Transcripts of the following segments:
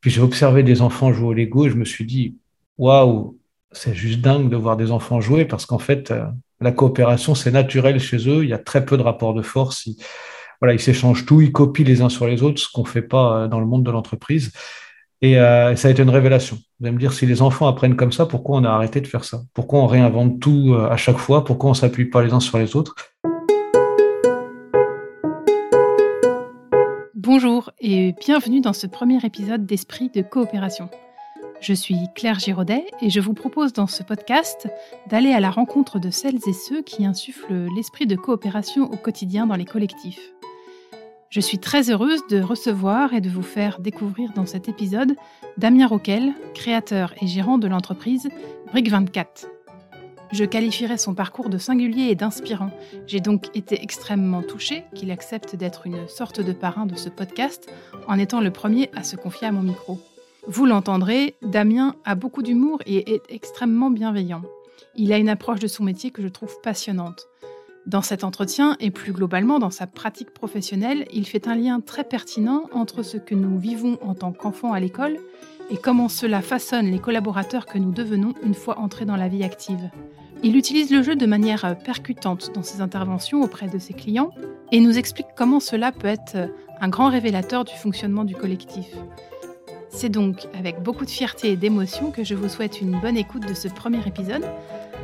Puis j'ai observé des enfants jouer au Lego et je me suis dit, waouh, c'est juste dingue de voir des enfants jouer parce qu'en fait, euh, la coopération, c'est naturel chez eux. Il y a très peu de rapports de force. Ils, voilà, ils s'échangent tout, ils copient les uns sur les autres, ce qu'on ne fait pas euh, dans le monde de l'entreprise. Et euh, ça a été une révélation. Vous allez me dire, si les enfants apprennent comme ça, pourquoi on a arrêté de faire ça? Pourquoi on réinvente tout à chaque fois? Pourquoi on s'appuie pas les uns sur les autres? Bonjour et bienvenue dans ce premier épisode d'Esprit de coopération. Je suis Claire Giraudet et je vous propose dans ce podcast d'aller à la rencontre de celles et ceux qui insufflent l'esprit de coopération au quotidien dans les collectifs. Je suis très heureuse de recevoir et de vous faire découvrir dans cet épisode Damien Roquel, créateur et gérant de l'entreprise Brick24. Je qualifierais son parcours de singulier et d'inspirant. J'ai donc été extrêmement touchée qu'il accepte d'être une sorte de parrain de ce podcast en étant le premier à se confier à mon micro. Vous l'entendrez, Damien a beaucoup d'humour et est extrêmement bienveillant. Il a une approche de son métier que je trouve passionnante. Dans cet entretien et plus globalement dans sa pratique professionnelle, il fait un lien très pertinent entre ce que nous vivons en tant qu'enfants à l'école et comment cela façonne les collaborateurs que nous devenons une fois entrés dans la vie active. Il utilise le jeu de manière percutante dans ses interventions auprès de ses clients et nous explique comment cela peut être un grand révélateur du fonctionnement du collectif. C'est donc avec beaucoup de fierté et d'émotion que je vous souhaite une bonne écoute de ce premier épisode,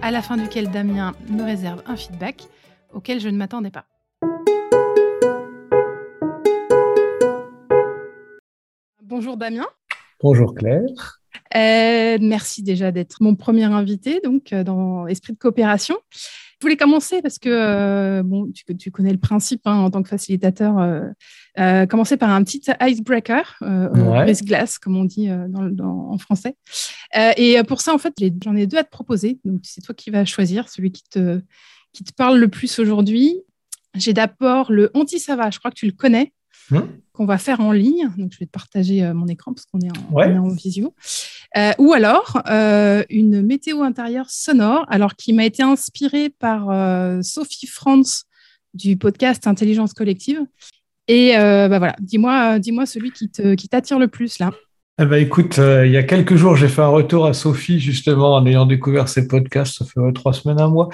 à la fin duquel Damien me réserve un feedback auquel je ne m'attendais pas. Bonjour Damien. Bonjour Claire. Euh, merci déjà d'être mon premier invité donc euh, dans Esprit de coopération. Je voulais commencer parce que euh, bon, tu, tu, connais le principe hein, en tant que facilitateur. Euh, commencer par un petit icebreaker, euh, glace comme on dit dans, en français. et pour ça, en fait, j'en ai deux à te proposer. Donc c'est toi qui vas choisir celui qui te qui te parle le plus aujourd'hui. J'ai d'abord le anti-sava. Je crois que tu le connais. Hum. qu'on va faire en ligne. Donc, je vais te partager mon écran parce qu'on est, est, en visio. Euh, ou alors euh, une météo intérieure sonore, alors qui m'a été inspirée par euh, Sophie Franz du podcast Intelligence collective. Et bah voilà, dis-moi, dis-moi celui qui t'attire le plus là. Eh ben, écoute, il y a quelques jours, j'ai fait un retour à Sophie, justement, en ayant découvert ses podcasts, ça fait trois semaines, un mois,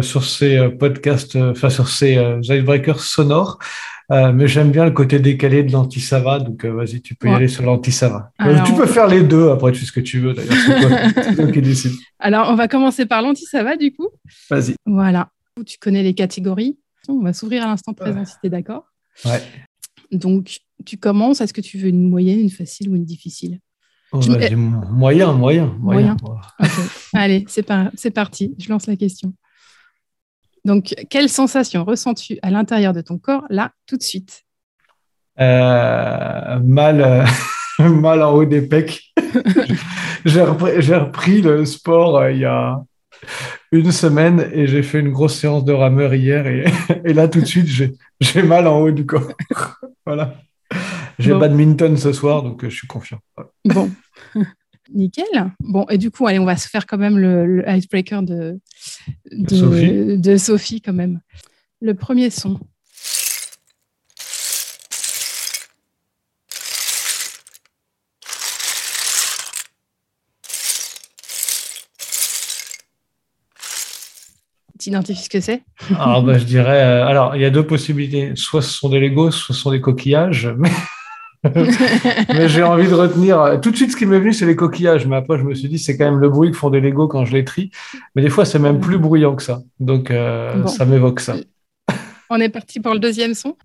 sur ses podcasts, enfin, sur ses icebreakers sonores. Euh, mais j'aime bien le côté décalé de l'anti-sava, donc euh, vas-y, tu peux y aller sur l'anti-sava. Euh, tu peux faire les deux, après tu fais ce que tu veux d'ailleurs, c'est toi, qui décide. Alors, on va commencer par l'anti-sava du coup. Vas-y. Voilà. Tu connais les catégories. On va s'ouvrir à l'instant présent si tu es d'accord? Ouais. Donc, tu commences. Est-ce que tu veux une moyenne, une facile ou une difficile? Oh, Moyen, moyen, moyen. Allez, c'est parti. Je lance la question. Donc, quelle sensation ressens-tu à l'intérieur de ton corps, là, tout de suite? Euh, mal, euh, mal en haut des pecs. j'ai repris, le sport euh, il y a une semaine et j'ai fait une grosse séance de rameur hier et, là tout de suite j'ai mal en haut du corps. voilà. J'ai badminton ce soir donc je suis confiant. Bon. Nickel. Bon, et du coup, allez, on va se faire quand même le, icebreaker de, de, Sophie. quand même. Le premier son. Tu identifies ce que c'est? Ah, bah, Je dirais. Euh, alors, il y a deux possibilités. Soit ce sont des Legos, soit ce sont des coquillages. Mais mais j'ai envie de retenir. Tout de suite, ce qui m'est venu, c'est les coquillages. Mais après, je me suis dit, c'est quand même le bruit que font des Legos quand je les trie. Mais des fois, c'est même plus bruyant que ça. Donc, euh, ça m'évoque ça. On est parti pour le deuxième son.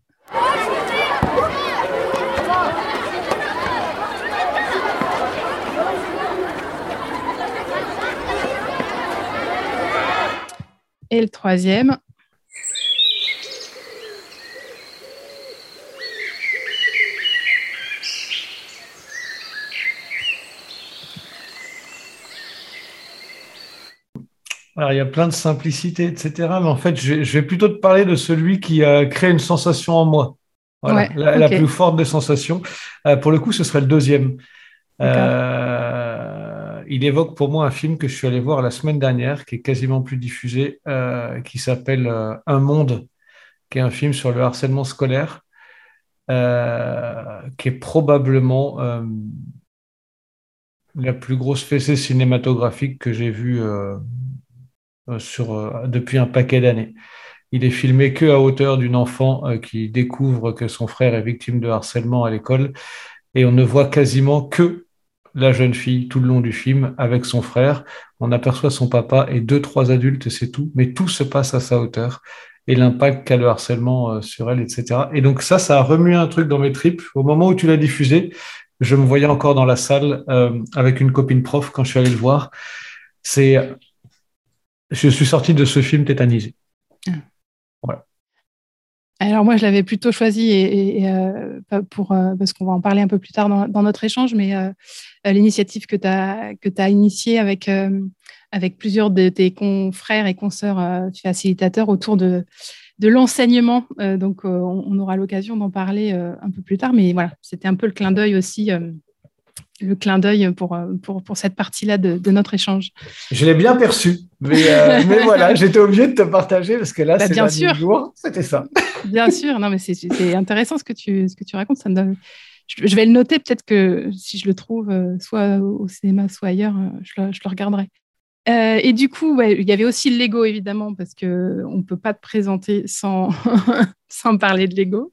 Et le troisième. Alors, il y a plein de simplicité, etc. Mais en fait, je vais, plutôt te parler de celui qui a créé une sensation en moi. Voilà, la, plus forte des sensations. Euh, pour le coup, ce serait le deuxième. Euh, il évoque pour moi un film que je suis allé voir la semaine dernière, qui est quasiment plus diffusé, euh, qui s'appelle Un monde, qui est un film sur le harcèlement scolaire, qui est probablement la plus grosse fessée cinématographique que j'ai vue sur, depuis un paquet d'années. Il est filmé que à hauteur d'une enfant qui découvre que son frère est victime de harcèlement à l'école et on ne voit quasiment que la jeune fille tout le long du film avec son frère. On aperçoit son papa et deux, trois adultes, c'est tout. Mais tout se passe à sa hauteur et l'impact qu'a le harcèlement euh, sur elle, etc. Et donc ça, ça a remué un truc dans mes tripes. Au moment où tu l'as diffusé, je me voyais encore dans la salle euh, avec une copine prof quand je suis allé le voir. C'est, je suis sorti de ce film tétanisé. Ah. Voilà. Alors moi, je l'avais plutôt choisi et, euh, pour, parce qu'on va en parler un peu plus tard dans, notre échange, mais l'initiative que tu as, que as initiée avec avec plusieurs de tes confrères et consoeurs euh, facilitateurs autour de, de l'enseignement. Euh, donc, euh, on, aura l'occasion d'en parler un peu plus tard. Mais voilà, c'était un peu le clin d'œil aussi, le clin d'œil pour, pour, pour, cette partie-là de, notre échange. Je l'ai bien perçu. Mais, mais voilà, j'étais obligé de te partager parce que là, bah, c'est bien sûr. c'était ça. bien sûr. Non, mais c'est intéressant ce que tu, ce que tu racontes. Ça me donne je, vais le noter, peut-être que si je le trouve soit au cinéma, soit ailleurs, je le, je le regarderai. Euh, et du coup, il y avait aussi le Lego, évidemment, parce qu'on ne peut pas te présenter sans, sans parler de Lego.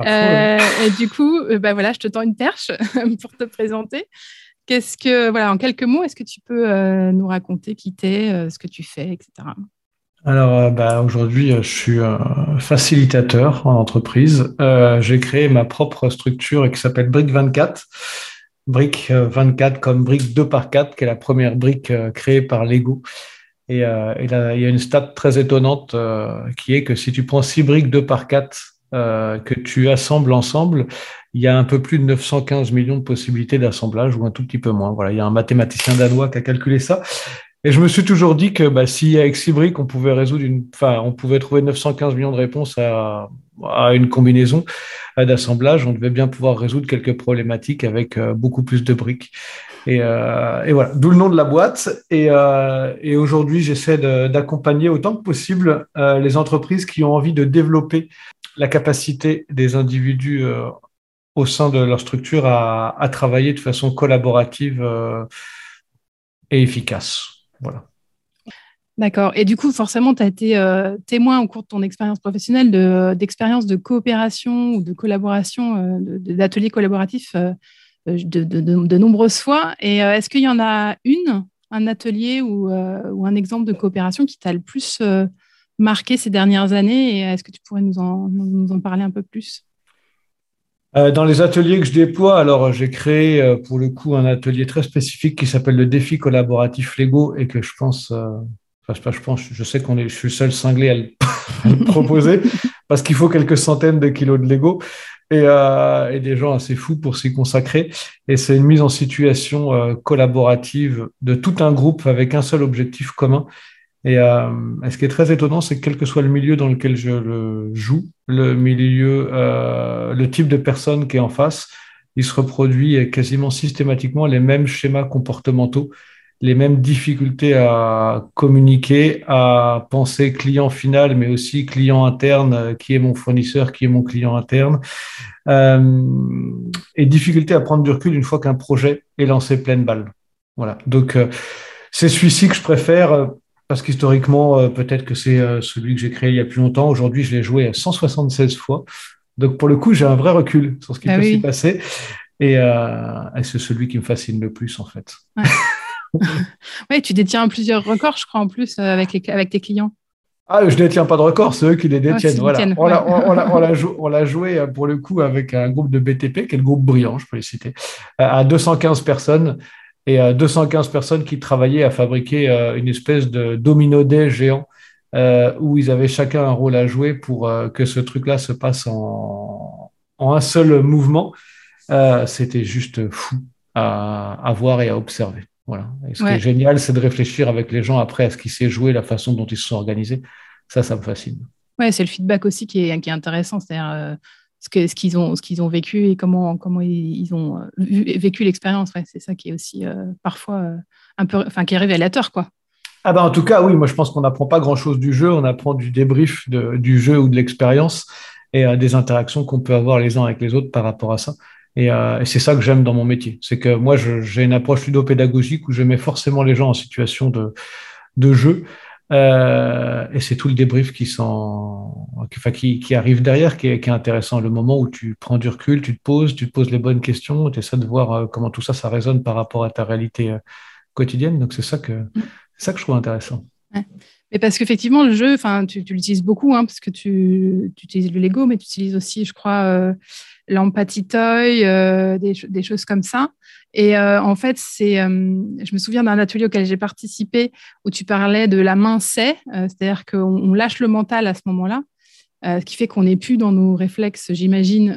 Euh, et du coup, euh, bah, voilà, je te tends une perche pour te présenter. Qu'est-ce que, voilà, en quelques mots, est-ce que tu peux nous raconter qui t'es, ce que tu fais, etc. Alors, bah, aujourd'hui, je suis facilitateur en entreprise. J'ai créé ma propre structure qui s'appelle Brick 24 brique 24 comme brique 2 par 4, qui est la première brique euh, créée par Lego. Et, euh, il y a une stat très étonnante euh, qui est que si tu prends 6 briques 2 par 4 que tu assembles ensemble, il y a un peu plus de 915 millions de possibilités d'assemblage ou un tout petit peu moins. Voilà, il y a un mathématicien danois qui a calculé ça. Et je me suis toujours dit que bah, si avec 6 briques, on pouvait résoudre une, enfin, on pouvait trouver 915 millions de réponses à, à une combinaison d'assemblage, on devait bien pouvoir résoudre quelques problématiques avec euh, beaucoup plus de briques. Et, euh, et voilà, d'où le nom de la boîte. Et, euh, et aujourd'hui, j'essaie d'accompagner autant que possible les entreprises qui ont envie de développer la capacité des individus au sein de leur structure à, à travailler de façon collaborative et efficace. Voilà. D'accord. Et du coup, forcément, tu as été euh, témoin au cours de ton expérience professionnelle d'expériences de, coopération ou de collaboration, euh, d'ateliers collaboratifs euh, de, nombreuses fois. Et est-ce qu'il y en a une, un atelier ou, un exemple de coopération qui t'a le plus marqué ces dernières années? Et est-ce que tu pourrais nous en, nous en parler un peu plus? Dans les ateliers que je déploie, alors j'ai créé pour le coup un atelier très spécifique qui s'appelle le défi collaboratif Lego et que je pense je pense, je sais qu'on est, je suis le seul cinglé à le, proposer parce qu'il faut quelques centaines de kilos de Lego euh, et, des gens assez fous pour s'y consacrer. Et c'est une mise en situation euh, collaborative de tout un groupe avec un seul objectif commun. Et, euh, ce qui est très étonnant, c'est que quel que soit le milieu dans lequel je le joue, le milieu, le type de personne qui est en face, il se reproduit quasiment systématiquement les mêmes schémas comportementaux les mêmes difficultés à communiquer, à penser client final, mais aussi client interne, euh, qui est mon fournisseur, qui est mon client interne, euh, et difficulté à prendre du recul une fois qu'un projet est lancé pleine balle. Voilà. Donc, euh, c'est celui-ci que je préfère parce qu'historiquement, peut-être que c'est celui que j'ai créé il y a plus longtemps. Aujourd'hui, je l'ai joué 176 fois. Donc, pour le coup, j'ai un vrai recul sur ce qui ah peut s'y passer. Et, c'est celui qui me fascine le plus, en fait. oui, tu détiens plusieurs records, je crois, en plus, euh, avec, avec tes clients. Ah, je ne détiens pas de records, c'est eux qui les détiennent. voilà. on l'a joué euh, pour le coup avec un groupe de BTP, qui est le groupe Brillant, je peux les citer, euh, à 215 personnes et 215 personnes qui travaillaient à fabriquer une espèce de domino day géant où ils avaient chacun un rôle à jouer pour que ce truc-là se passe en, en, un seul mouvement. C'était juste fou à, à voir et à observer. Voilà. Et ce qui est génial, c'est de réfléchir avec les gens après à ce qui s'est joué, la façon dont ils se sont organisés. Ça, ça me fascine. Ouais, c'est le feedback aussi qui est, qui est intéressant, c'est-à-dire euh, ce qu'ils ce qu'ils ont, ce qu'ils ont vécu et comment, comment ils ont euh, vécu l'expérience. C'est ça qui est aussi euh, parfois un peu, enfin, qui est révélateur, quoi. Ah bah en tout cas, oui, moi je pense qu'on n'apprend pas grand-chose du jeu, on apprend du débrief de, du jeu ou de l'expérience et des interactions qu'on peut avoir les uns avec les autres par rapport à ça. Et, c'est ça que j'aime dans mon métier. C'est que moi, j'ai une approche ludopédagogique où je mets forcément les gens en situation de, de jeu. Euh, et c'est tout le débrief qui, qui, qui, arrive derrière qui est, intéressant. Le moment où tu prends du recul, tu te poses, tu te poses les bonnes questions, tu essaies de voir euh, comment tout ça, ça résonne par rapport à ta réalité euh, quotidienne. Donc c'est ça, que, ça que je trouve intéressant. Mais parce qu'effectivement, le jeu, tu, tu l'utilises beaucoup, hein, parce que tu, tu, utilises le Lego, mais tu utilises aussi, je crois, l'empathie toy, des, des, choses comme ça. Et euh, en fait, c'est, euh, je me souviens d'un atelier auquel j'ai participé où tu parlais de la main c'est, euh, c'est-à-dire qu'on lâche le mental à ce moment-là, ce qui fait qu'on n'est plus dans nos réflexes, j'imagine,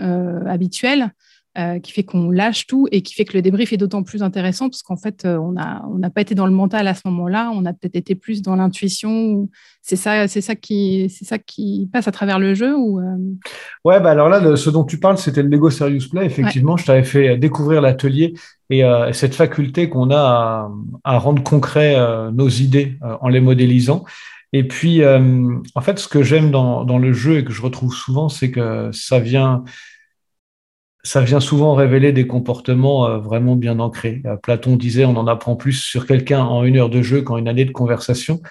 habituels. Euh, qui fait qu'on lâche tout et qui fait que le débrief est d'autant plus intéressant parce qu'en fait, euh, on n'a on pas été dans le mental à ce moment-là, on a peut-être été plus dans l'intuition. C'est ça, c'est ça qui, c'est ça qui passe à travers le jeu ou. Euh? Ouais, bah alors là, ce dont tu parles, c'était le Lego Serious Play. Effectivement, je t'avais fait découvrir l'atelier et cette faculté qu'on a à, rendre concret nos idées en les modélisant. Et puis, en fait, ce que j'aime dans, dans, le jeu et que je retrouve souvent, c'est que ça vient ça vient souvent révéler des comportements euh, vraiment bien ancrés. Euh, Platon disait on en apprend plus sur quelqu'un en une heure de jeu qu'en une année de conversation.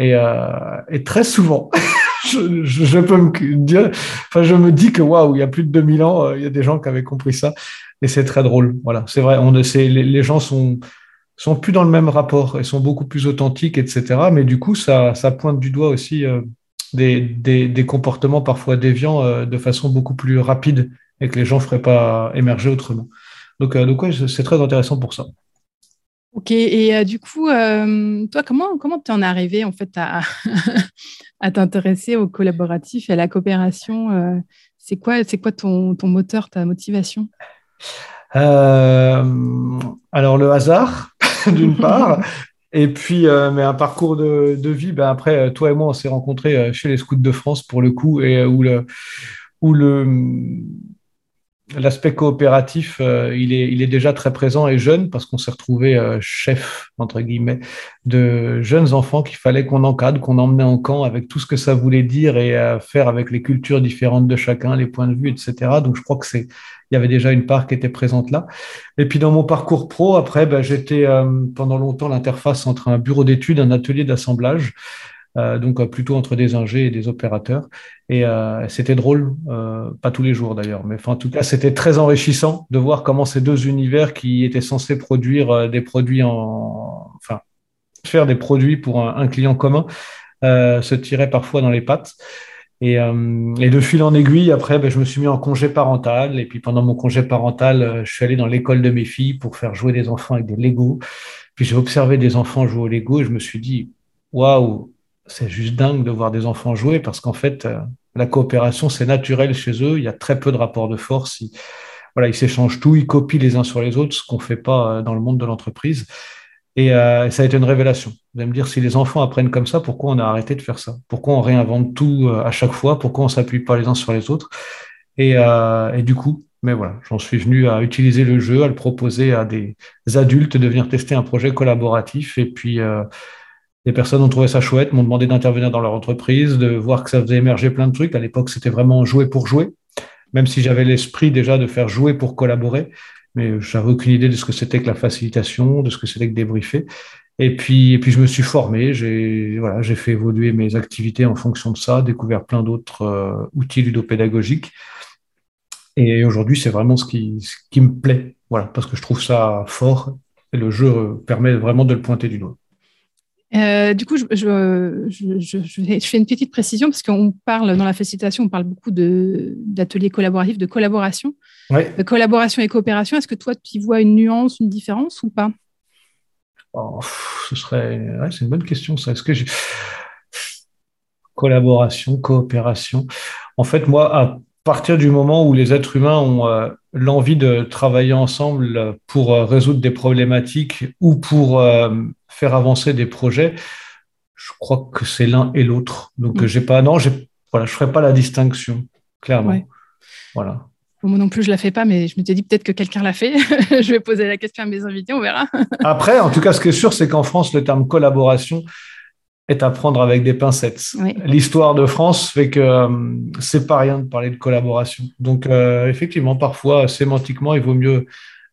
Et, euh, très souvent, je, peux me dire, enfin, je me dis que waouh, il y a plus de 2000 ans, il y a des gens qui avaient compris ça. Et c'est très drôle. Voilà, c'est vrai, on, les, les gens sont, sont plus dans le même rapport et sont beaucoup plus authentiques, etc. Mais du coup, ça, ça pointe du doigt aussi des, des, des, comportements parfois déviants de façon beaucoup plus rapide et que les gens ne feraient pas émerger autrement. Donc, euh, c'est très intéressant pour ça. Ok, et euh, du coup, euh, toi, comment comment tu en es arrivé en fait à, à t'intéresser au collaboratif et à la coopération C'est quoi, c'est quoi ton, ton, moteur, ta motivation? Alors le hasard, d'une part, et puis mais un parcours de, de vie. Ben après, toi et moi, on s'est rencontrés chez les Scouts de France pour le coup, et où le où le L'aspect coopératif, euh, il, est, déjà très présent et jeune parce qu'on s'est retrouvé euh, chef, entre guillemets, de jeunes enfants qu'il fallait qu'on encadre, qu'on emmenait en camp avec tout ce que ça voulait dire et à faire avec les cultures différentes de chacun, les points de vue, etc. Donc je crois que c'est, il y avait déjà une part qui était présente là. Et puis dans mon parcours pro, après, ben, j'étais euh, pendant longtemps l'interface entre un bureau d'études, un atelier d'assemblage. Euh, donc euh, plutôt entre des ingés et des opérateurs. Et euh, c'était drôle, pas tous les jours d'ailleurs, mais en tout cas, c'était très enrichissant de voir comment ces deux univers qui étaient censés produire des produits en, enfin, faire des produits pour un, client commun, se tiraient parfois dans les pattes. Et, de fil en aiguille, après, ben, je me suis mis en congé parental. Et puis pendant mon congé parental, je suis allé dans l'école de mes filles pour faire jouer des enfants avec des Lego. Puis j'ai observé des enfants jouer au Lego et je me suis dit, waouh, c'est juste dingue de voir des enfants jouer parce qu'en fait, euh, la coopération, c'est naturel chez eux. Il y a très peu de rapports de force. Ils, voilà, ils s'échangent tout, ils copient les uns sur les autres, ce qu'on ne fait pas euh, dans le monde de l'entreprise. Et euh, ça a été une révélation. Vous allez me dire, si les enfants apprennent comme ça, pourquoi on a arrêté de faire ça? Pourquoi on réinvente tout à chaque fois? Pourquoi on s'appuie pas les uns sur les autres? Et, et, du coup, mais voilà, j'en suis venu à utiliser le jeu, à le proposer à des adultes de venir tester un projet collaboratif. Et puis, des personnes ont trouvé ça chouette, m'ont demandé d'intervenir dans leur entreprise, de voir que ça faisait émerger plein de trucs. À l'époque, c'était vraiment jouer pour jouer, même si j'avais l'esprit déjà de faire jouer pour collaborer. Mais j'avais aucune idée de ce que c'était que la facilitation, de ce que c'était que débriefer. Et puis, et puis je me suis formé, j'ai voilà, j'ai fait évoluer mes activités en fonction de ça, découvert plein d'autres euh, outils ludopédagogiques. Et aujourd'hui, c'est vraiment ce qui, ce qui me plaît, voilà, parce que je trouve ça fort et le jeu permet vraiment de le pointer du doigt. Euh, du coup, je, fais une petite précision parce qu'on parle dans la facilitation, on parle beaucoup d'ateliers collaboratifs, de collaboration. De collaboration et coopération, est-ce que toi, tu y vois une nuance, une différence ou pas? Oh, Ce serait, c'est une bonne question ça. Est-ce que j'ai collaboration, coopération En fait, moi, à partir du moment où les êtres humains ont euh, l'envie de travailler ensemble pour euh, résoudre des problématiques ou pour faire avancer des projets, je crois que c'est l'un et l'autre. Donc, mm. j'ai pas, non, voilà, je ferai pas la distinction, clairement. Voilà. moi non plus, je la fais pas, mais je me suis dit peut-être que quelqu'un l'a fait. je vais poser la question à mes invités, on verra. Après, en tout cas, ce qui est sûr, c'est qu'en France, le terme collaboration est à prendre avec des pincettes. L'histoire de France fait que euh, c'est pas rien de parler de collaboration. Donc, euh, effectivement, parfois, sémantiquement, il vaut mieux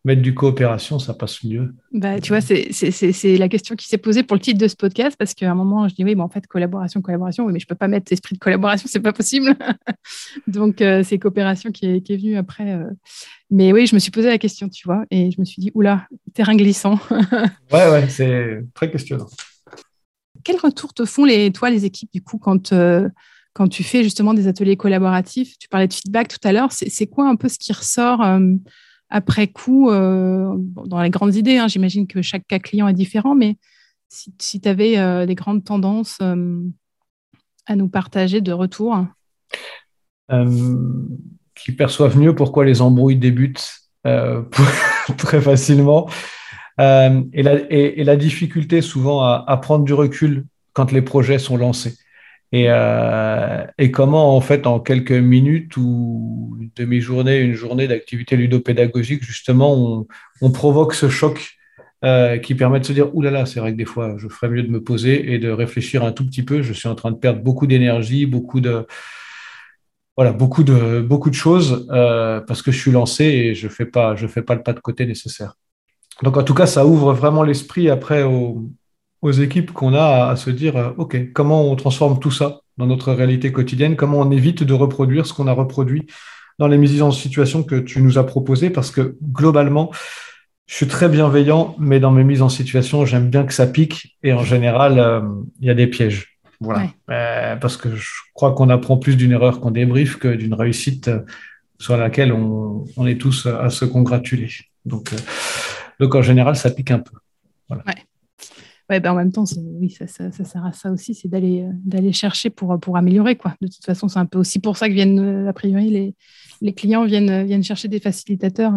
mettre du coopération, ça passe mieux. Bah, tu vois, c'est la question qui s'est posée pour le titre de ce podcast, parce qu'à un moment, je dis oui, mais en fait, collaboration, collaboration, oui, mais je peux pas mettre esprit de collaboration, c'est pas possible. Donc, euh, c'est coopération qui est, qui est venue après. Mais oui, je me suis posé la question, tu vois, et je me suis dit, oula, terrain glissant. ouais, ouais, c'est très questionnant quel retour te font les, toi, les équipes, du coup, quand, euh, quand tu fais justement des ateliers collaboratifs? Tu parlais de feedback tout à l'heure. C'est quoi un peu ce qui ressort euh, après coup euh, Dans les grandes idées, hein, j'imagine que chaque cas client est différent, mais si, tu avais des grandes tendances à nous partager de retour? Qui perçoivent mieux pourquoi les embrouilles débutent très facilement. Euh, et, la, difficulté souvent à, prendre du recul quand les projets sont lancés. Euh, et, comment, en fait, en quelques minutes ou une demi-journée, une journée d'activité ludopédagogique, justement, on, provoque ce choc euh, qui permet de se dire Ouh là là, c'est vrai que des fois, je ferais mieux de me poser et de réfléchir un tout petit peu. Je suis en train de perdre beaucoup d'énergie, beaucoup de. Voilà, beaucoup de, beaucoup de choses parce que je suis lancé et je ne fais, pas, fais pas le pas de côté nécessaire. Donc, en tout cas, ça ouvre vraiment l'esprit après aux, équipes qu'on a à, se dire, euh, OK, comment on transforme tout ça dans notre réalité quotidienne? Comment on évite de reproduire ce qu'on a reproduit dans les mises en situation que tu nous as proposées? Parce que globalement, je suis très bienveillant, mais dans mes mises en situation, j'aime bien que ça pique. Et en général, euh, il y a des pièges. Voilà. Euh, parce que je crois qu'on apprend plus d'une erreur qu'on débriefe que d'une réussite sur laquelle on, est tous à se congratuler. Donc, donc en général, ça pique un peu. Ouais. Ben, en même temps, oui, ça, sert à ça aussi, c'est d'aller euh, d'aller chercher pour, pour améliorer. Quoi. De toute façon, c'est un peu aussi pour ça que viennent, euh, a priori, les, les clients viennent, euh, viennent chercher des facilitateurs.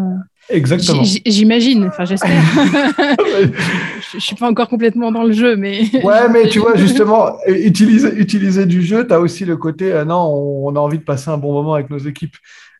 Exactement. J'imagine, enfin j'espère. je ne suis pas encore complètement dans le jeu, mais. ouais, mais tu vois, justement, utiliser, utiliser du jeu, tu as aussi le côté, non, on, a envie de passer un bon moment avec nos équipes.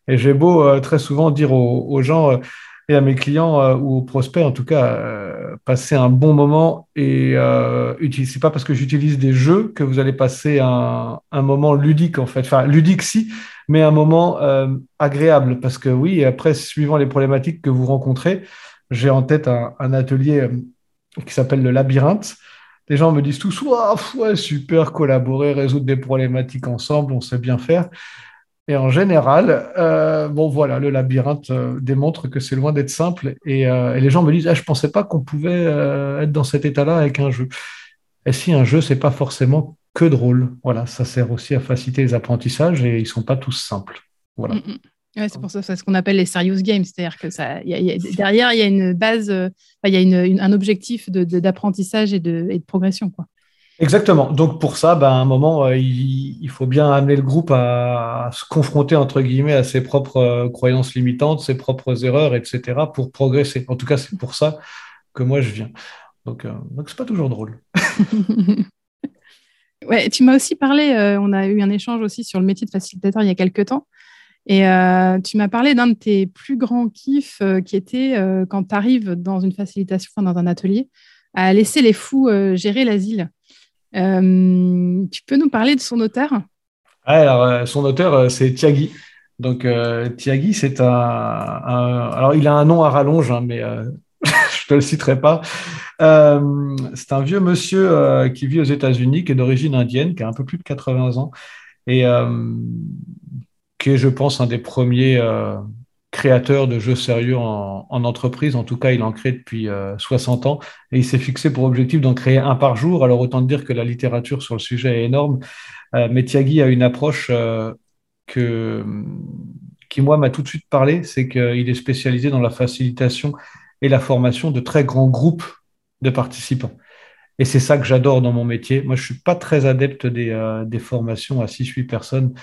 Et j'ai beau très souvent dire aux gens, et à mes clients euh, ou aux prospects, en tout cas, euh, passer un bon moment. Et euh, c'est pas parce que j'utilise des jeux que vous allez passer un, moment ludique, en fait. Enfin, ludique, si, mais un moment euh, agréable. Parce que oui, après, suivant les problématiques que vous rencontrez, j'ai en tête un, atelier qui s'appelle le labyrinthe. Les gens me disent tous, ouais, super, collaborer, résoudre des problématiques ensemble, on sait bien faire. Et en général, euh, bon voilà, le labyrinthe euh, démontre que c'est loin d'être simple. Et, euh, les gens me disent, ah, je ne pensais pas qu'on pouvait être dans cet état-là avec un jeu. Et si un jeu, c'est pas forcément que drôle. Voilà, ça sert aussi à faciliter les apprentissages et ils sont pas tous simples. Voilà. Mm, mm. c'est pour ça, c'est ce qu'on appelle les serious games, c'est-à-dire que ça, derrière, il y a une base, il y a un objectif d'apprentissage et de, et de progression, quoi. Exactement. Donc pour ça, ben, à un moment, euh, il, faut bien amener le groupe à, se confronter entre guillemets à ses propres euh, croyances limitantes, ses propres erreurs, etc. pour progresser. En tout cas, c'est pour ça que moi je viens. Donc, euh, donc c'est pas toujours drôle. ouais, tu m'as aussi parlé. on a eu un échange aussi sur le métier de facilitateur il y a quelques temps. Et tu m'as parlé d'un de tes plus grands kiffs qui était quand tu arrives dans une facilitation, dans un atelier, à laisser les fous gérer l'asile. Euh, tu peux nous parler de son auteur? Alors, euh, son auteur, euh, c'est Tiagui. Donc, Tiagui, c'est un, Alors, il a un nom à rallonge, hein, mais je ne te le citerai pas. c'est un vieux monsieur qui vit aux États-Unis, qui est d'origine indienne, qui a un peu plus de 80 ans, et qui est, je pense, un des premiers créateur de jeux sérieux en, entreprise. En tout cas, il en crée depuis 60 euh, ans et il s'est fixé pour objectif d'en créer un par jour. Alors, autant dire que la littérature sur le sujet est énorme. Euh, mais Tiagui a une approche euh, que, qui, moi, m'a tout de suite parlé. C'est qu'il est spécialisé dans la facilitation et la formation de très grands groupes de participants. Et c'est ça que j'adore dans mon métier. Moi, je suis pas très adepte des, des formations à 6-8 personnes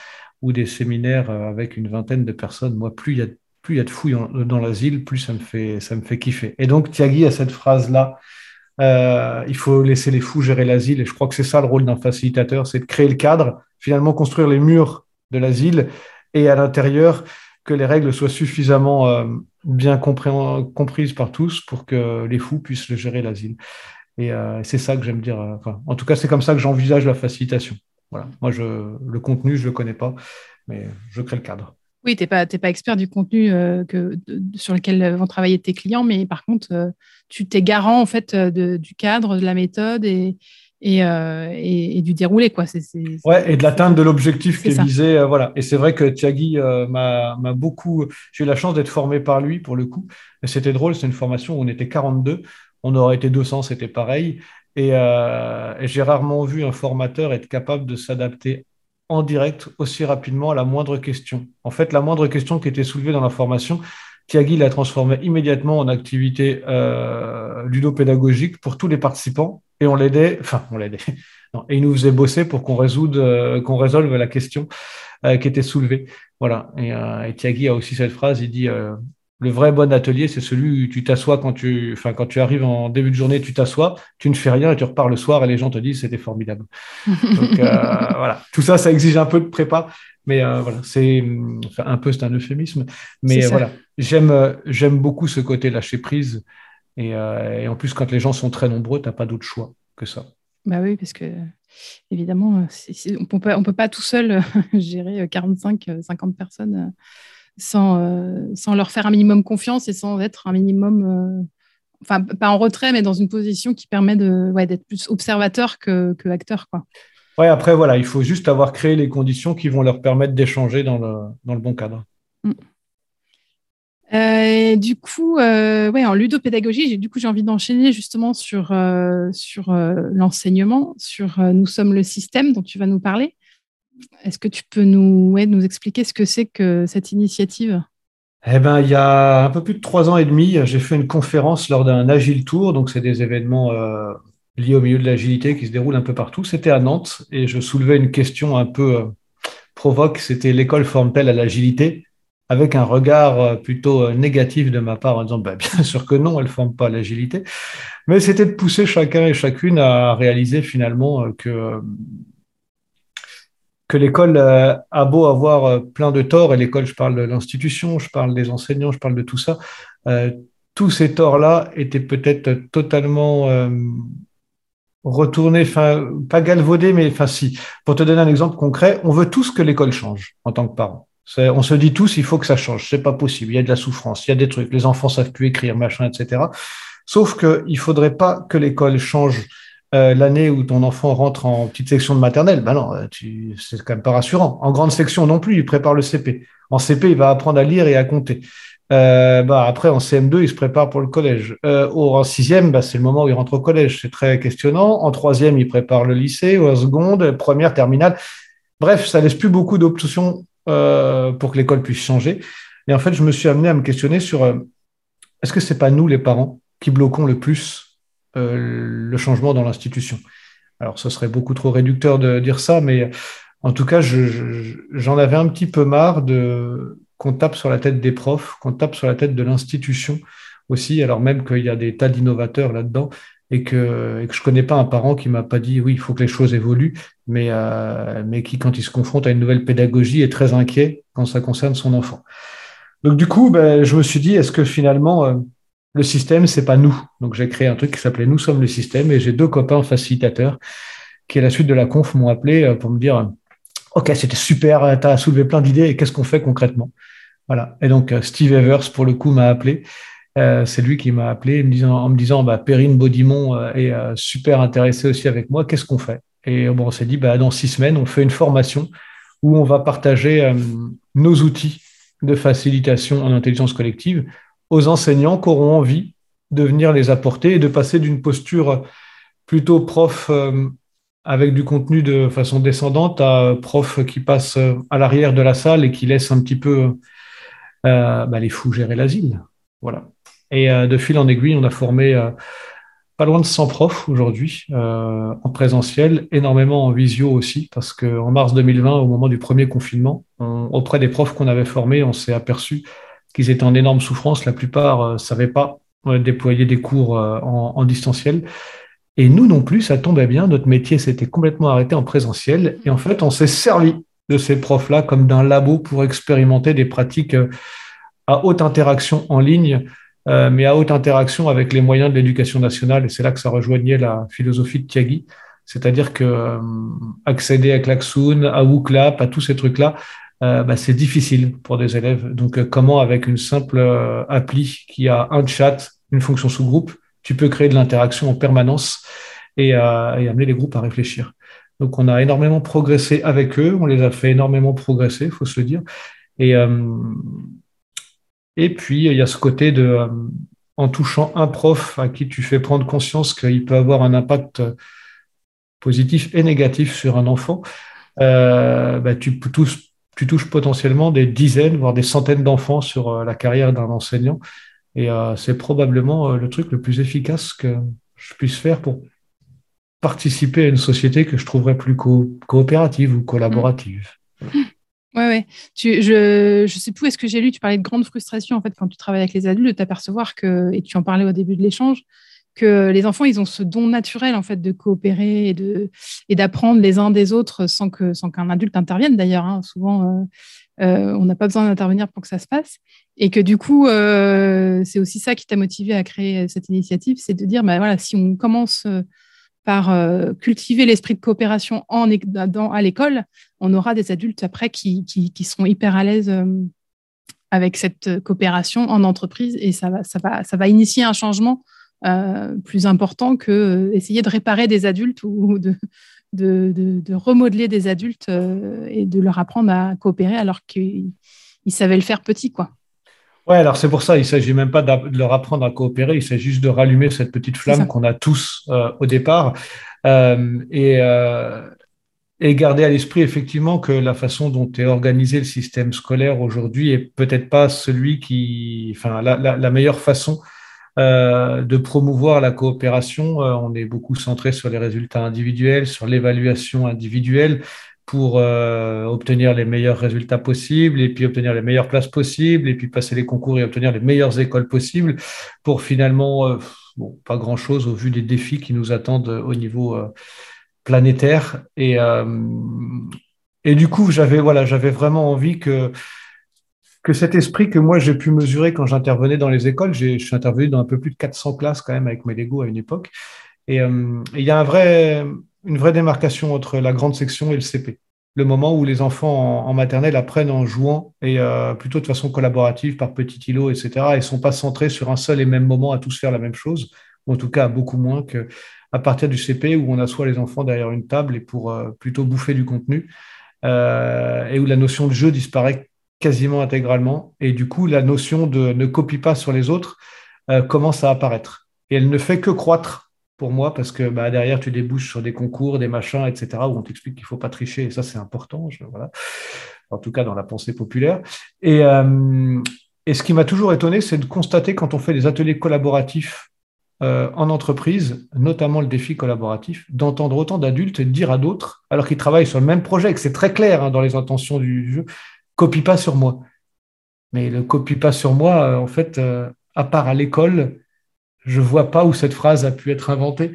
ou des séminaires avec une vingtaine de personnes. Moi, plus il y a plus il y a de fouilles dans l'asile, plus ça me, fait, ça me fait kiffer. Et donc, Tiagui a cette phrase-là, euh, il faut laisser les fous gérer l'asile. Et je crois que c'est ça le rôle d'un facilitateur, c'est de créer le cadre, finalement construire les murs de l'asile, et à l'intérieur, que les règles soient suffisamment euh, bien comprises par tous pour que les fous puissent gérer l'asile. Et c'est ça que j'aime dire. en tout cas, c'est comme ça que j'envisage la facilitation. Voilà. Moi, le contenu, je ne le connais pas, mais je crée le cadre. Oui, tu n'es pas, pas expert du contenu que, sur lequel vont travailler tes clients, mais par contre, tu t'es garant en fait du cadre, de la méthode et, euh, et, et, du déroulé. Quoi. Ouais, et de l'atteinte de l'objectif qui est visé. Euh, voilà. Et c'est vrai que Thiagui euh, m'a, m'a beaucoup. J'ai eu la chance d'être formé par lui pour le coup. C'était drôle, c'est une formation où on était 42. On aurait été 200, c'était pareil. Et, et, j'ai rarement vu un formateur être capable de s'adapter en direct aussi rapidement à la moindre question. En fait, la moindre question qui était soulevée dans la formation, Thiagui l'a transformée immédiatement en activité euh, ludopédagogique pour tous les participants et on l'aidait, enfin, on l'aidait, et il nous faisait bosser pour qu'on résolve, euh, résolve la question euh, qui était soulevée. Voilà. Et, euh, Thiagui a aussi cette phrase, il dit le vrai bon atelier, c'est celui où tu t'assois quand tu, enfin, quand tu arrives en début de journée, tu t'assois, tu ne fais rien et tu repars le soir et les gens te disent c'était formidable. Donc voilà, tout ça, ça exige un peu de prépa, mais voilà, c'est un peu c'est un euphémisme, mais voilà, j'aime j'aime beaucoup ce côté lâcher prise euh, et, en plus, quand les gens sont très nombreux, tu n'as pas d'autre choix que ça. Bah oui, parce que évidemment, on ne peut pas tout seul gérer 45, euh, 50 euh, personnes sans, sans leur faire un minimum confiance et sans être un minimum, enfin pas en retrait, mais dans une position qui permet de, ouais, d'être plus observateur que, que acteur. Quoi. Ouais, après, voilà, il faut juste avoir créé les conditions qui vont leur permettre d'échanger dans le, dans le bon cadre. Mm. Euh, du coup, euh, ouais, en ludopédagogie, j'ai, du coup, j'ai envie d'enchaîner justement sur, euh, sur l'enseignement, sur Nous sommes le système dont tu vas nous parler. Est-ce que tu peux nous, nous expliquer ce que c'est que cette initiative? Eh ben, il y a un peu plus de trois ans et demi, j'ai fait une conférence lors d'un Agile Tour. Donc, c'est des événements liés au milieu de l'agilité qui se déroulent un peu partout. C'était à Nantes et je soulevais une question un peu provoque. C'était l'école forme-t-elle à l'agilité? Avec un regard euh, plutôt euh, négatif de ma part en disant bah, bien sûr que non, elle ne forme pas l'agilité. Mais c'était de pousser chacun et chacune à réaliser finalement euh, que, que l'école a beau avoir plein de torts, et l'école, je parle de l'institution, je parle des enseignants, je parle de tout ça, tous ces torts-là étaient peut-être totalement retournés, enfin, pas galvaudés, mais enfin si. Pour te donner un exemple concret, on veut tous que l'école change en tant que parent. On se dit tous, il faut que ça change. C'est pas possible. Il y a de la souffrance, il y a des trucs. Les enfants savent plus écrire, machin, etc. Sauf que il faudrait pas que l'école change euh, l'année où ton enfant rentre en petite section de maternelle. Ben non, euh, c'est quand même pas rassurant. En grande section non plus, il prépare le CP. En CP, il va apprendre à lire et à compter. Euh, bah après, en CM2, il se prépare pour le collège. Euh, en sixième, bah, c'est le moment où il rentre au collège. C'est très questionnant. En troisième, il prépare le lycée. En seconde, première, terminale. Bref, ça laisse plus beaucoup d'options pour que l'école puisse changer. Et en fait, je me suis amené à me questionner sur est-ce que c'est pas nous, les parents, qui bloquons le plus le changement dans l'institution Alors, ce serait beaucoup trop réducteur de dire ça, mais en tout cas, j'en avais un petit peu marre de qu'on tape sur la tête des profs, qu'on tape sur la tête de l'institution aussi, alors même qu'il y a des tas d'innovateurs là-dedans et que, je ne connais pas un parent qui m'a pas dit oui, il faut que les choses évoluent, mais, euh, mais qui, quand il se confronte à une nouvelle pédagogie, est très inquiet quand ça concerne son enfant. Donc du coup, ben, je me suis dit, est-ce que finalement, euh, le système, c'est pas nous. Donc j'ai créé un truc qui s'appelait Nous sommes le système, et j'ai deux copains facilitateurs qui, à la suite de la conf, m'ont appelé euh, pour me dire, OK, c'était super, tu as soulevé plein d'idées, et qu'est-ce qu'on fait concrètement? Voilà. Et donc Steve Evers, pour le coup, m'a appelé. Euh, c'est lui qui m'a appelé en me disant, bah, Perrine Baudimont euh, est euh, super intéressée aussi avec moi, qu'est-ce qu'on fait? Et bon, on s'est dit, bah, dans six semaines, on fait une formation où on va partager nos outils de facilitation en intelligence collective aux enseignants qui auront envie de venir les apporter et de passer d'une posture plutôt prof avec du contenu de façon descendante à prof qui passe à l'arrière de la salle et qui laisse un petit peu bah, les fous gérer l'asile. Voilà. Et euh, de fil en aiguille, on a formé euh, pas loin de 100 profs aujourd'hui euh, en présentiel, énormément en visio aussi, parce qu'en mars 2020, au moment du premier confinement, auprès des profs qu'on avait formés, on s'est aperçu qu'ils étaient en énorme souffrance. La plupart ne savaient pas déployer des cours en, distanciel. Et nous non plus, ça tombait bien, notre métier s'était complètement arrêté en présentiel. Et en fait, on s'est servi de ces profs-là comme d'un labo pour expérimenter des pratiques à haute interaction en ligne mais à haute interaction avec les moyens de l'éducation nationale. Et c'est là que ça rejoignait la philosophie de Tiagui. C'est-à-dire que accéder à Klaxoon, à WooClap, à tous ces trucs-là, bah, c'est difficile pour des élèves. Donc, comment, avec une simple appli qui a un chat, une fonction sous-groupe, tu peux créer de l'interaction en permanence et, amener les groupes à réfléchir. Donc, on a énormément progressé avec eux, on les a fait énormément progresser, il faut se le dire. Et, puis, il y a ce côté de, euh, en touchant un prof à qui tu fais prendre conscience qu'il peut avoir un impact positif et négatif sur un enfant, euh, bah, tu, touches, tu, touches, potentiellement des dizaines, voire des centaines d'enfants sur euh, la carrière d'un enseignant. Et c'est probablement le truc le plus efficace que je puisse faire pour participer à une société que je trouverais plus coopérative ou collaborative. Mmh. Ouais, ouais. Tu, je ne sais plus est-ce que j'ai lu, tu parlais de grande frustration en fait quand tu travailles avec les adultes, de t'apercevoir que, et tu en parlais au début de l'échange, que les enfants, ils ont ce don naturel en fait de coopérer et d'apprendre les uns des autres sans qu'un adulte intervienne d'ailleurs. Hein. Souvent, euh, euh, on n'a pas besoin d'intervenir pour que ça se passe. Et que du coup, euh, c'est aussi ça qui t'a motivé à créer cette initiative, c'est de dire, bah, voilà, si on commence par cultiver l'esprit de coopération à l'école, on aura des adultes après qui, qui, seront hyper à l'aise avec cette coopération en entreprise et ça va initier un changement euh, plus important que essayer de réparer des adultes ou de, de, de, remodeler des adultes et de leur apprendre à coopérer alors qu'ils savaient le faire petit, quoi. Ouais, alors c'est pour ça, il ne s'agit même pas de leur apprendre à coopérer, il s'agit juste de rallumer cette petite flamme qu'on a tous euh, au départ euh, et, euh, et, garder à l'esprit effectivement que la façon dont est organisé le système scolaire aujourd'hui est peut-être pas celui qui, enfin, la, la, la meilleure façon de promouvoir la coopération. on est beaucoup centré sur les résultats individuels, sur l'évaluation individuelle pour euh, obtenir les meilleurs résultats possibles et puis obtenir les meilleures places possibles et puis passer les concours et obtenir les meilleures écoles possibles pour finalement euh, bon, pas grand chose au vu des défis qui nous attendent au niveau euh, planétaire et et du coup j'avais voilà j'avais vraiment envie que que cet esprit que moi j'ai pu mesurer quand j'intervenais dans les écoles, je suis intervenu dans un peu plus de 400 classes quand même avec mes Lego à une époque, et il y a un vrai, une vraie démarcation entre la grande section et le CP. Le moment où les enfants en, maternelle apprennent en jouant et euh, plutôt de façon collaborative par petits îlots, etc. et ne sont pas centrés sur un seul et même moment à tous faire la même chose, ou en tout cas beaucoup moins que à partir du CP où on assoit les enfants derrière une table et pour euh, plutôt bouffer du contenu, euh, et où la notion de jeu disparaît quasiment intégralement, et du coup la notion de ne copie pas sur les autres commence à apparaître. Et elle ne fait que croître pour moi parce que bah, derrière, tu débouches sur des concours, des machins, etc., où on t'explique qu'il ne faut pas tricher. Et ça, c'est important, en tout cas dans la pensée populaire. Et, euh, et ce qui m'a toujours étonné, c'est de constater quand on fait des ateliers collaboratifs euh, en entreprise, notamment le défi collaboratif, d'entendre autant d'adultes dire à d'autres, alors qu'ils travaillent sur le même projet, que c'est très clair hein, dans les intentions du jeu, copie pas sur moi. Mais le copie pas sur moi, euh, en fait, à part à l'école, je vois pas où cette phrase a pu être inventée.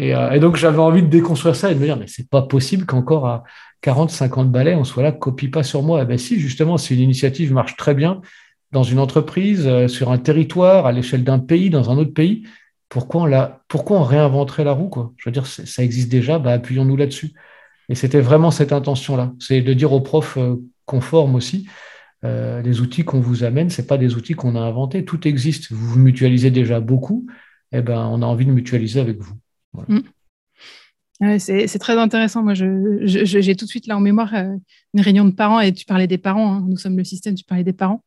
Euh, et, donc, j'avais envie de déconstruire ça et de me dire, mais c'est pas possible qu'encore à 40, 50 balais, on soit là, copie pas sur moi. Eh ben si, justement, si une initiative marche très bien dans une entreprise, euh, sur un territoire, à l'échelle d'un pays, dans un autre pays, pourquoi on, la, pourquoi on réinventerait la roue quoi? Je veux dire, ça existe déjà, bah, appuyons-nous là-dessus. Et c'était vraiment cette intention-là. C'est de dire aux profs euh, conformes aussi, euh, les outils qu'on vous amène, ce pas des outils qu'on a inventés. Tout existe. Vous mutualisez déjà beaucoup. Eh ben, on a envie de mutualiser avec vous. Mm. c'est très intéressant. Moi, j'ai tout de suite là en mémoire euh, une réunion de parents et tu parlais des parents. Hein. Nous sommes le système. Tu parlais des parents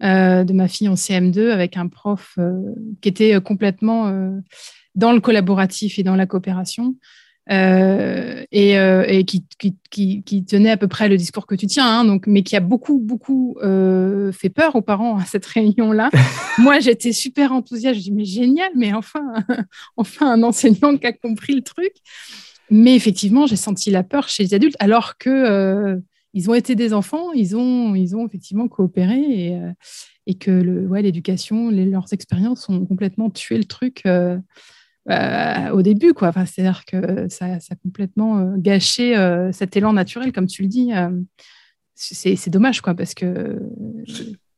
de ma fille en CM2 avec un prof qui était complètement dans le collaboratif et dans la coopération. Euh, et, euh, et qui, qui, qui, tenait à peu près le discours que tu tiens, hein, donc, mais qui a beaucoup, beaucoup euh, fait peur aux parents à cette réunion-là. Moi, j'étais super enthousiaste. Je dis, mais génial, mais enfin, enfin un enseignant qui a compris le truc. Mais effectivement, j'ai senti la peur chez les adultes, alors que ils ont été des enfants, ils ont, ils ont effectivement coopéré et, et que le, ouais, l'éducation, leurs expériences ont complètement tué le truc. Euh, au début. Quoi. Enfin, C'est-à-dire que ça, a complètement euh, gâché euh, cet élan naturel, comme tu le dis. c'est dommage, quoi, parce que.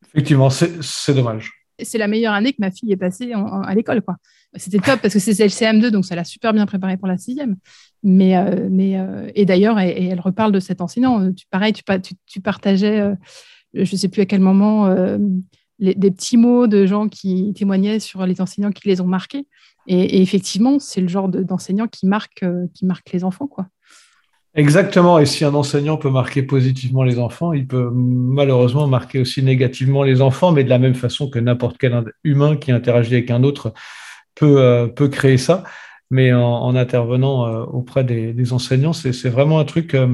Effectivement, c'est dommage. c'est la meilleure année que ma fille est passée à l'école. quoi. C'était top parce que c'est le CM2, donc ça l'a super bien préparée pour la sixième. Mais, euh, mais, et d'ailleurs, et, elle reparle de cet enseignant. Tu, pareil, tu, tu, partageais, je ne sais plus à quel moment, des petits mots de gens qui témoignaient sur les enseignants qui les ont marqués. Et, effectivement, c'est le genre d'enseignant qui, marque, qui marque les enfants. quoi. Exactement. Et si un enseignant peut marquer positivement les enfants, il peut malheureusement marquer aussi négativement les enfants, mais de la même façon que n'importe quel humain qui interagit avec un autre peut, euh, peut créer ça. Mais en, intervenant euh, auprès des, enseignants, c'est vraiment un truc, euh,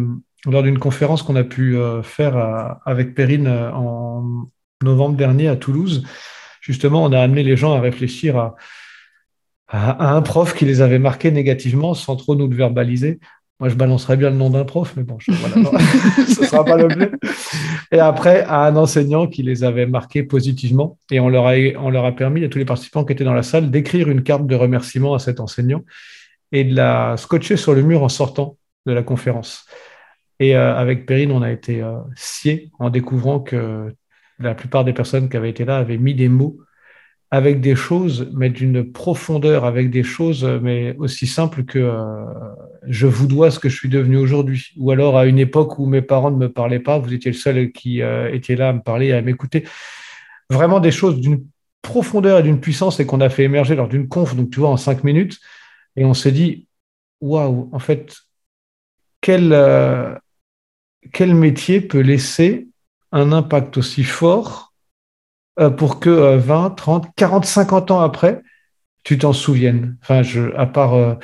lors d'une conférence qu'on a pu faire avec Perrine en novembre dernier à Toulouse, justement, on a amené les gens à réfléchir à, à, un prof qui les avait marqués négativement sans trop nous le verbaliser. Moi, je balancerais bien le nom d'un prof, mais bon, ce ne sera pas l'objet. Et après, à un enseignant qui les avait marqués positivement. Et on leur, a, on leur a permis, à tous les participants qui étaient dans la salle, d'écrire une carte de remerciement à cet enseignant et de la scotcher sur le mur en sortant de la conférence. Et euh, avec Perrine, on a été euh, sciés en découvrant que la plupart des personnes qui avaient été là avaient mis des mots avec des choses, mais d'une profondeur, avec des choses, mais aussi simples que euh, je vous dois ce que je suis devenu aujourd'hui. Ou alors à une époque où mes parents ne me parlaient pas, vous étiez le seul qui euh, était là à me parler, à m'écouter. Vraiment des choses d'une profondeur et d'une puissance et qu'on a fait émerger lors d'une conf, donc tu vois, en cinq minutes. Et on s'est dit, waouh, en fait, quel, euh, quel métier peut laisser un impact aussi fort pour que 20, 30, 40, 50 ans après, tu t'en souviennes. Enfin, à part, euh,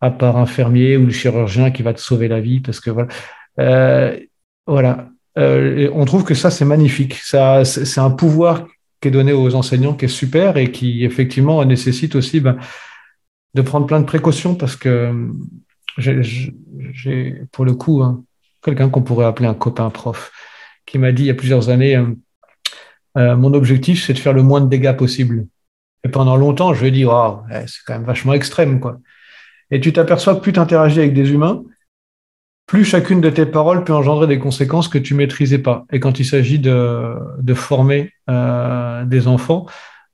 à part un fermier ou le chirurgien qui va te sauver la vie, parce que voilà. Euh, voilà. on trouve que ça, c'est magnifique. Ça, c'est un pouvoir qui est donné aux enseignants qui est super et qui, effectivement, nécessite aussi ben, de prendre plein de précautions parce que j'ai, pour le coup, hein, quelqu'un qu'on pourrait appeler un copain prof qui m'a dit il y a plusieurs années euh, mon objectif, c'est de faire le moins de dégâts possible. Et pendant longtemps, je lui ai dit, c'est quand même vachement extrême, quoi. Et tu t'aperçois que plus tu interagis avec des humains, plus chacune de tes paroles peut engendrer des conséquences que tu maîtrisais pas. Et quand il s'agit de, former euh, des enfants,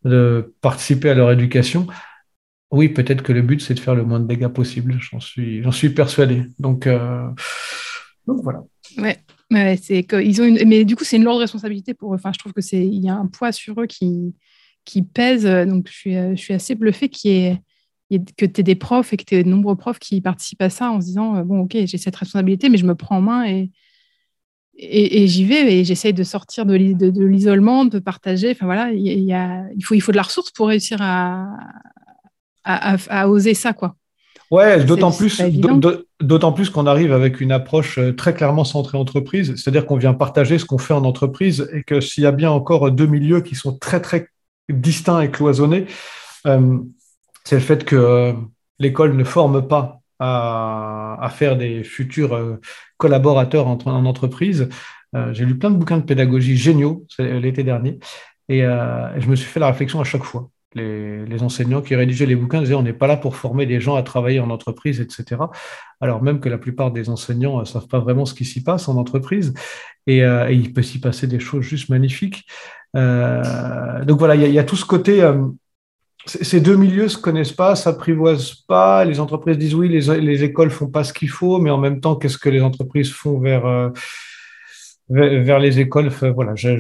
de participer à leur éducation, oui, peut-être que le but, c'est de faire le moins de dégâts possible. J'en suis, persuadé. Donc, euh, voilà. C'est ils ont une... Mais du coup, c'est une lourde responsabilité pour eux. Enfin, je trouve que c'est il y a un poids sur eux qui, qui pèse. Donc, je suis, je suis assez bluffée que tu aies des profs et que tu aies de nombreux profs qui participent à ça en se disant bon, ok, j'ai cette responsabilité, mais je me prends en main et, et, j'y vais et j'essaye de sortir de, de, l'isolement, de partager. Enfin voilà, il, y a, il, faut, il faut de la ressource pour réussir à, à, à oser ça, quoi. Ouais, d'autant plus, d'autant plus qu'on arrive avec une approche euh, très clairement centrée entreprise, c'est-à-dire qu'on vient partager ce qu'on fait en entreprise et que s'il y a bien encore deux milieux qui sont très très distincts et cloisonnés, euh, c'est le fait que euh, l'école ne forme pas à, faire des futurs collaborateurs en, en entreprise. J'ai lu plein de bouquins de pédagogie géniaux l'été dernier. Et je me suis fait la réflexion à chaque fois les, enseignants qui rédigeaient les bouquins disaient on n'est pas là pour former des gens à travailler en entreprise, etc. Alors même que la plupart des enseignants ne euh, savent pas vraiment ce qui s'y passe en entreprise et, euh, il peut s'y passer des choses juste magnifiques. Euh, donc voilà, il y, a tout ce côté. ces deux milieux se connaissent pas, s'apprivoisent pas. Les entreprises disent oui, les, les écoles font pas ce qu'il faut, mais en même temps, qu'est-ce que les entreprises font vers, vers, les écoles? Voilà, je,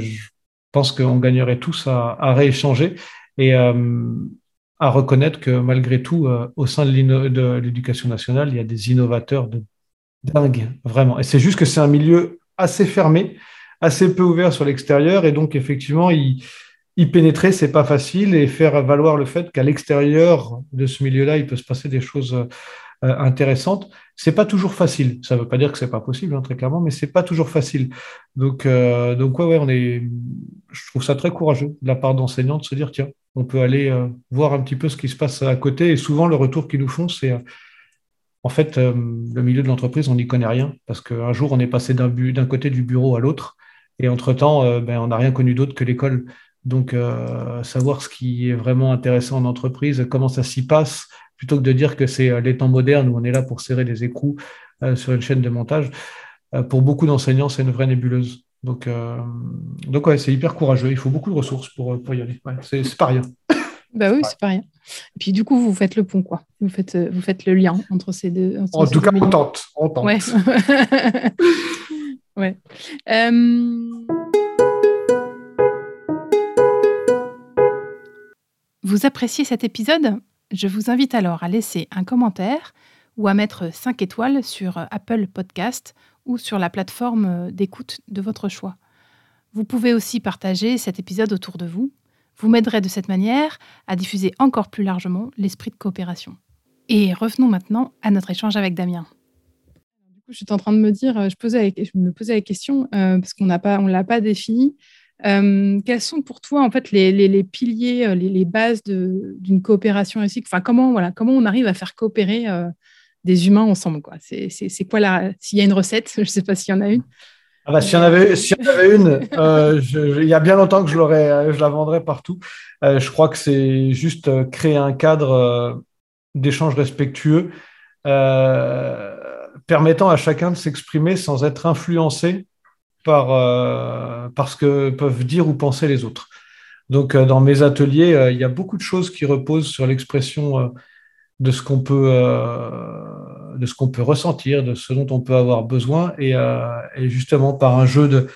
pense qu'on gagnerait tous à rééchanger et euh, à reconnaître que malgré tout, euh, au sein de l'éducation nationale, il y a des innovateurs de dingue, vraiment. Et c'est juste que c'est un milieu assez fermé, assez peu ouvert sur l'extérieur, et donc effectivement, y, pénétrer, c'est pas facile, et faire valoir le fait qu'à l'extérieur de ce milieu-là, il peut se passer des choses euh, intéressantes. C'est pas toujours facile. Ça veut pas dire que c'est pas possible, hein, très clairement, mais c'est pas toujours facile. Donc, donc ouais, ouais, on est. Je trouve ça très courageux de la part d'enseignants de se dire tiens, on peut aller euh, voir un petit peu ce qui se passe à côté. Et souvent, le retour qu'ils nous font, c'est euh, en fait euh, le milieu de l'entreprise, on n'y connaît rien parce qu'un jour, on est passé d'un côté du bureau à l'autre. Et entre-temps, ben, on n'a rien connu d'autre que l'école. Donc, savoir ce qui est vraiment intéressant en entreprise, comment ça s'y passe, plutôt que de dire que c'est les temps modernes où on est là pour serrer les écrous sur une chaîne de montage, pour beaucoup d'enseignants, c'est une vraie nébuleuse. Donc, donc ouais, c'est hyper courageux. Il faut beaucoup de ressources pour, pour y aller. c'est pas rien. Bah oui, c'est pas rien. Et puis du coup, vous faites le pont, quoi. Vous faites, vous faites le lien entre ces deux. en tout cas, on tente. On tente. Ouais. ouais. Vous appréciez cet épisode? Je vous invite alors à laisser un commentaire ou à mettre 5 étoiles sur Apple Podcast ou sur la plateforme d'écoute de votre choix. Vous pouvez aussi partager cet épisode autour de vous. Vous m'aiderez de cette manière à diffuser encore plus largement l'esprit de coopération. Et revenons maintenant à notre échange avec Damien. Du coup, je suis en train de me dire, je, posais, je me posais la question, euh, parce qu'on ne l'a pas défini, euh, quels sont pour toi en fait les, piliers, euh, les, les bases d'une coopération réussie Enfin, comment voilà, comment on arrive à faire coopérer euh, des humains ensemble quoi C'est quoi la S'il y a une recette, je ne sais pas s'il y en a une. S'il y en avait, avait une, je, il y a bien longtemps que je l'aurais, je la vendrais partout. je crois que c'est juste créer un cadre d'échange respectueux, permettant à chacun de s'exprimer sans être influencé par, euh, ce que peuvent dire ou penser les autres. Donc, euh, dans mes ateliers, euh, il y a beaucoup de choses qui reposent sur l'expression de ce qu'on peut, de ce qu'on peut ressentir, de ce dont on peut avoir besoin. Et, justement, par un jeu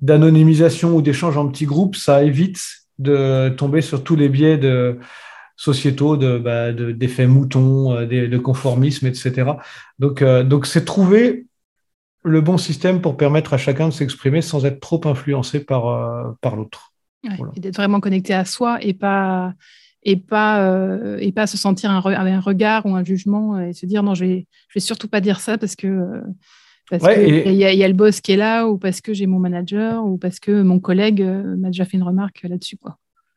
d'anonymisation ou d'échange en petits groupes, ça évite de tomber sur tous les biais de sociétaux de, bah, d'effets moutons, de, conformisme, etc. Donc, donc c'est trouver le bon système pour permettre à chacun de s'exprimer sans être trop influencé par, euh, par l'autre. Et d'être vraiment connecté à soi et pas, et pas, euh, et pas se sentir un, un, regard ou un jugement et se dire non, je vais, je vais surtout pas dire ça parce que. Parce qu'il y, a le boss qui est là, ou parce que j'ai mon manager, ou parce que mon collègue euh, m'a déjà fait une remarque là-dessus.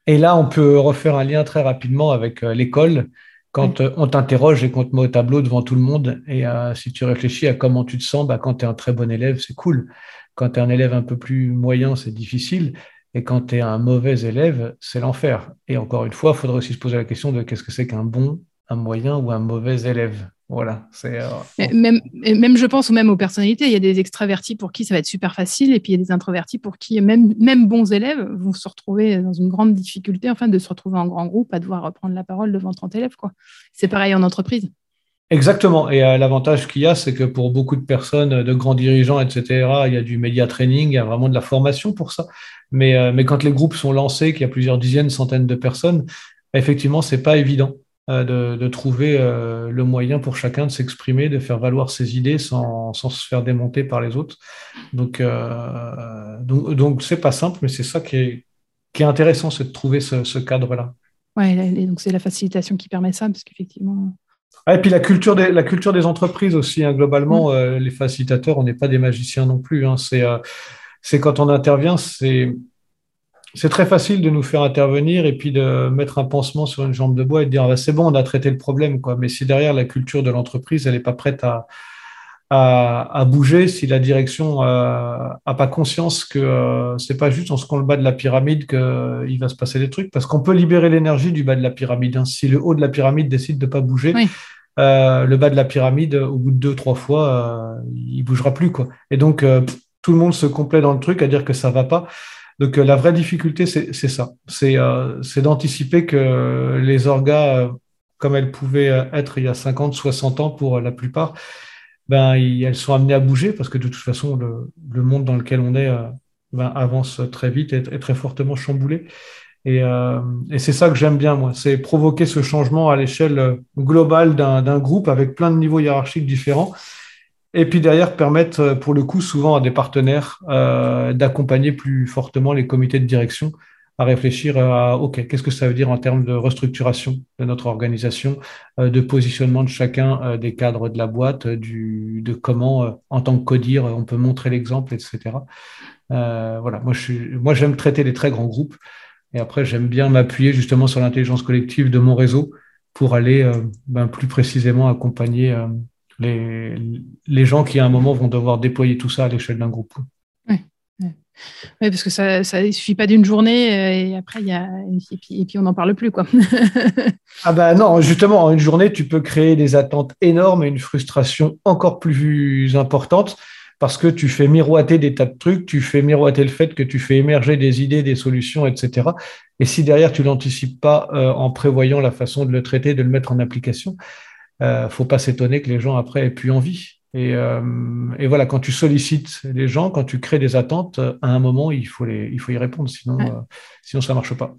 Et là, on peut refaire un lien très rapidement avec l'école quand euh, on t'interroge et qu'on te met au tableau devant tout le monde, et euh, si tu réfléchis à comment tu te sens, bah, quand tu es un très bon élève, c'est cool. Quand tu es un élève un peu plus moyen, c'est difficile. Et quand tu es un mauvais élève, c'est l'enfer. Et encore une fois, il faudrait aussi se poser la question de qu'est-ce que c'est qu'un bon, un moyen ou un mauvais élève. Voilà. Euh, même, je pense, même aux personnalités, il y a des extravertis pour qui ça va être super facile, et puis il y a des introvertis pour qui, même, même bons élèves, vont se retrouver dans une grande difficulté, enfin, de se retrouver en grand groupe, à devoir reprendre la parole devant 30 élèves. Quoi. C'est pareil en entreprise. Exactement. Et euh, l'avantage qu'il y a, c'est que pour beaucoup de personnes, de grands dirigeants, etc., il y a du média training, il y a vraiment de la formation pour ça. Mais, euh, quand les groupes sont lancés, qu'il y a plusieurs dizaines, centaines de personnes, effectivement, c'est pas évident. Euh, de, trouver le moyen pour chacun de s'exprimer, de faire valoir ses idées sans, se faire démonter par les autres. Donc, euh, donc, c'est pas simple, mais c'est ça qui est, qui est intéressant, c'est de trouver ce, cadre-là. Oui, donc c'est la facilitation qui permet ça, parce qu'effectivement. Et puis la culture des, la culture des entreprises aussi, hein, globalement, mm. les facilitateurs, on n'est pas des magiciens non plus. Hein, c'est quand on intervient, c'est c'est très facile de nous faire intervenir et puis de mettre un pansement sur une jambe de bois et de dire ah bah, c'est bon, on a traité le problème. Quoi. Mais si derrière la culture de l'entreprise, elle n'est pas prête à, à, bouger, si la direction n'a euh, pas conscience que euh, c'est pas juste en ce qu'on le bas de la pyramide qu'il euh, va se passer des trucs, parce qu'on peut libérer l'énergie du bas de la pyramide. Hein. Si le haut de la pyramide décide de ne pas bouger, le bas de la pyramide, au bout de deux, trois fois, il bougera plus. Quoi. Et donc, tout le monde se complaît dans le truc à dire que ça va pas. Donc euh, la vraie difficulté, c'est ça. Euh, c'est d'anticiper que les orgas, euh, comme elles pouvaient être il y a 50, 60 ans pour la plupart, ben, elles sont amenées à bouger parce que de toute façon, le, monde dans lequel on est ben, avance très vite et est très fortement chamboulé. Et, et c'est ça que j'aime bien, moi, c'est provoquer ce changement à l'échelle globale d'un groupe avec plein de niveaux hiérarchiques différents et puis derrière, permettre euh, pour le coup souvent à des partenaires euh, d'accompagner plus fortement les comités de direction à réfléchir à OK, qu'est-ce que ça veut dire en termes de restructuration de notre organisation, euh, de positionnement de chacun des cadres de la boîte, du, de comment, en tant que codir, on peut montrer l'exemple, etc. voilà, moi, je moi, j'aime traiter les très grands groupes. Et après, j'aime bien m'appuyer justement sur l'intelligence collective de mon réseau pour aller ben, plus précisément accompagner les, les gens qui à un moment vont devoir déployer tout ça à l'échelle d'un groupe. Oui, parce que ça ne suffit pas d'une journée euh, et après, y a, et, puis, on n'en parle plus. Quoi. ah ben non, justement, en une journée, tu peux créer des attentes énormes et une frustration encore plus importante. parce que tu fais miroiter des tas de trucs, tu fais miroiter le fait que tu fais émerger des idées, des solutions, etc. Et si derrière tu l'anticipes pas euh, en prévoyant la façon de le traiter, de le mettre en application, euh, faut pas s'étonner que les gens après aient plus envie. Et, euh, et, voilà, quand tu sollicites les gens, quand tu crées des attentes, à un moment il faut les, il faut y répondre, sinon, ouais. sinon ça marche pas.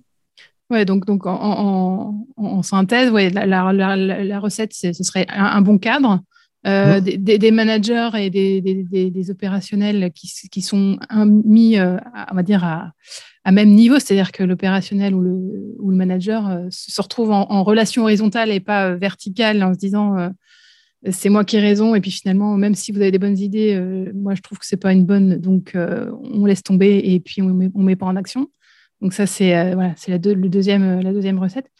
Ouais, donc, donc en, en, en synthèse, ouais, la, la, la, la recette, ce serait un, un, bon cadre, euh, mmh. des, des, managers et des, des, des opérationnels qui, qui, sont mis, euh, à, on va dire, à, à même niveau, c'est-à-dire que l'opérationnel ou le, ou le manager euh, se retrouve en, en, relation horizontale et pas euh, verticale en se disant euh, c'est moi qui ai raison et puis finalement même si vous avez des bonnes idées, euh, moi je trouve que c'est pas une bonne, donc on laisse tomber et puis on met, on met pas en action. Donc ça c'est voilà, c'est la, deux, deuxième, la deuxième recette.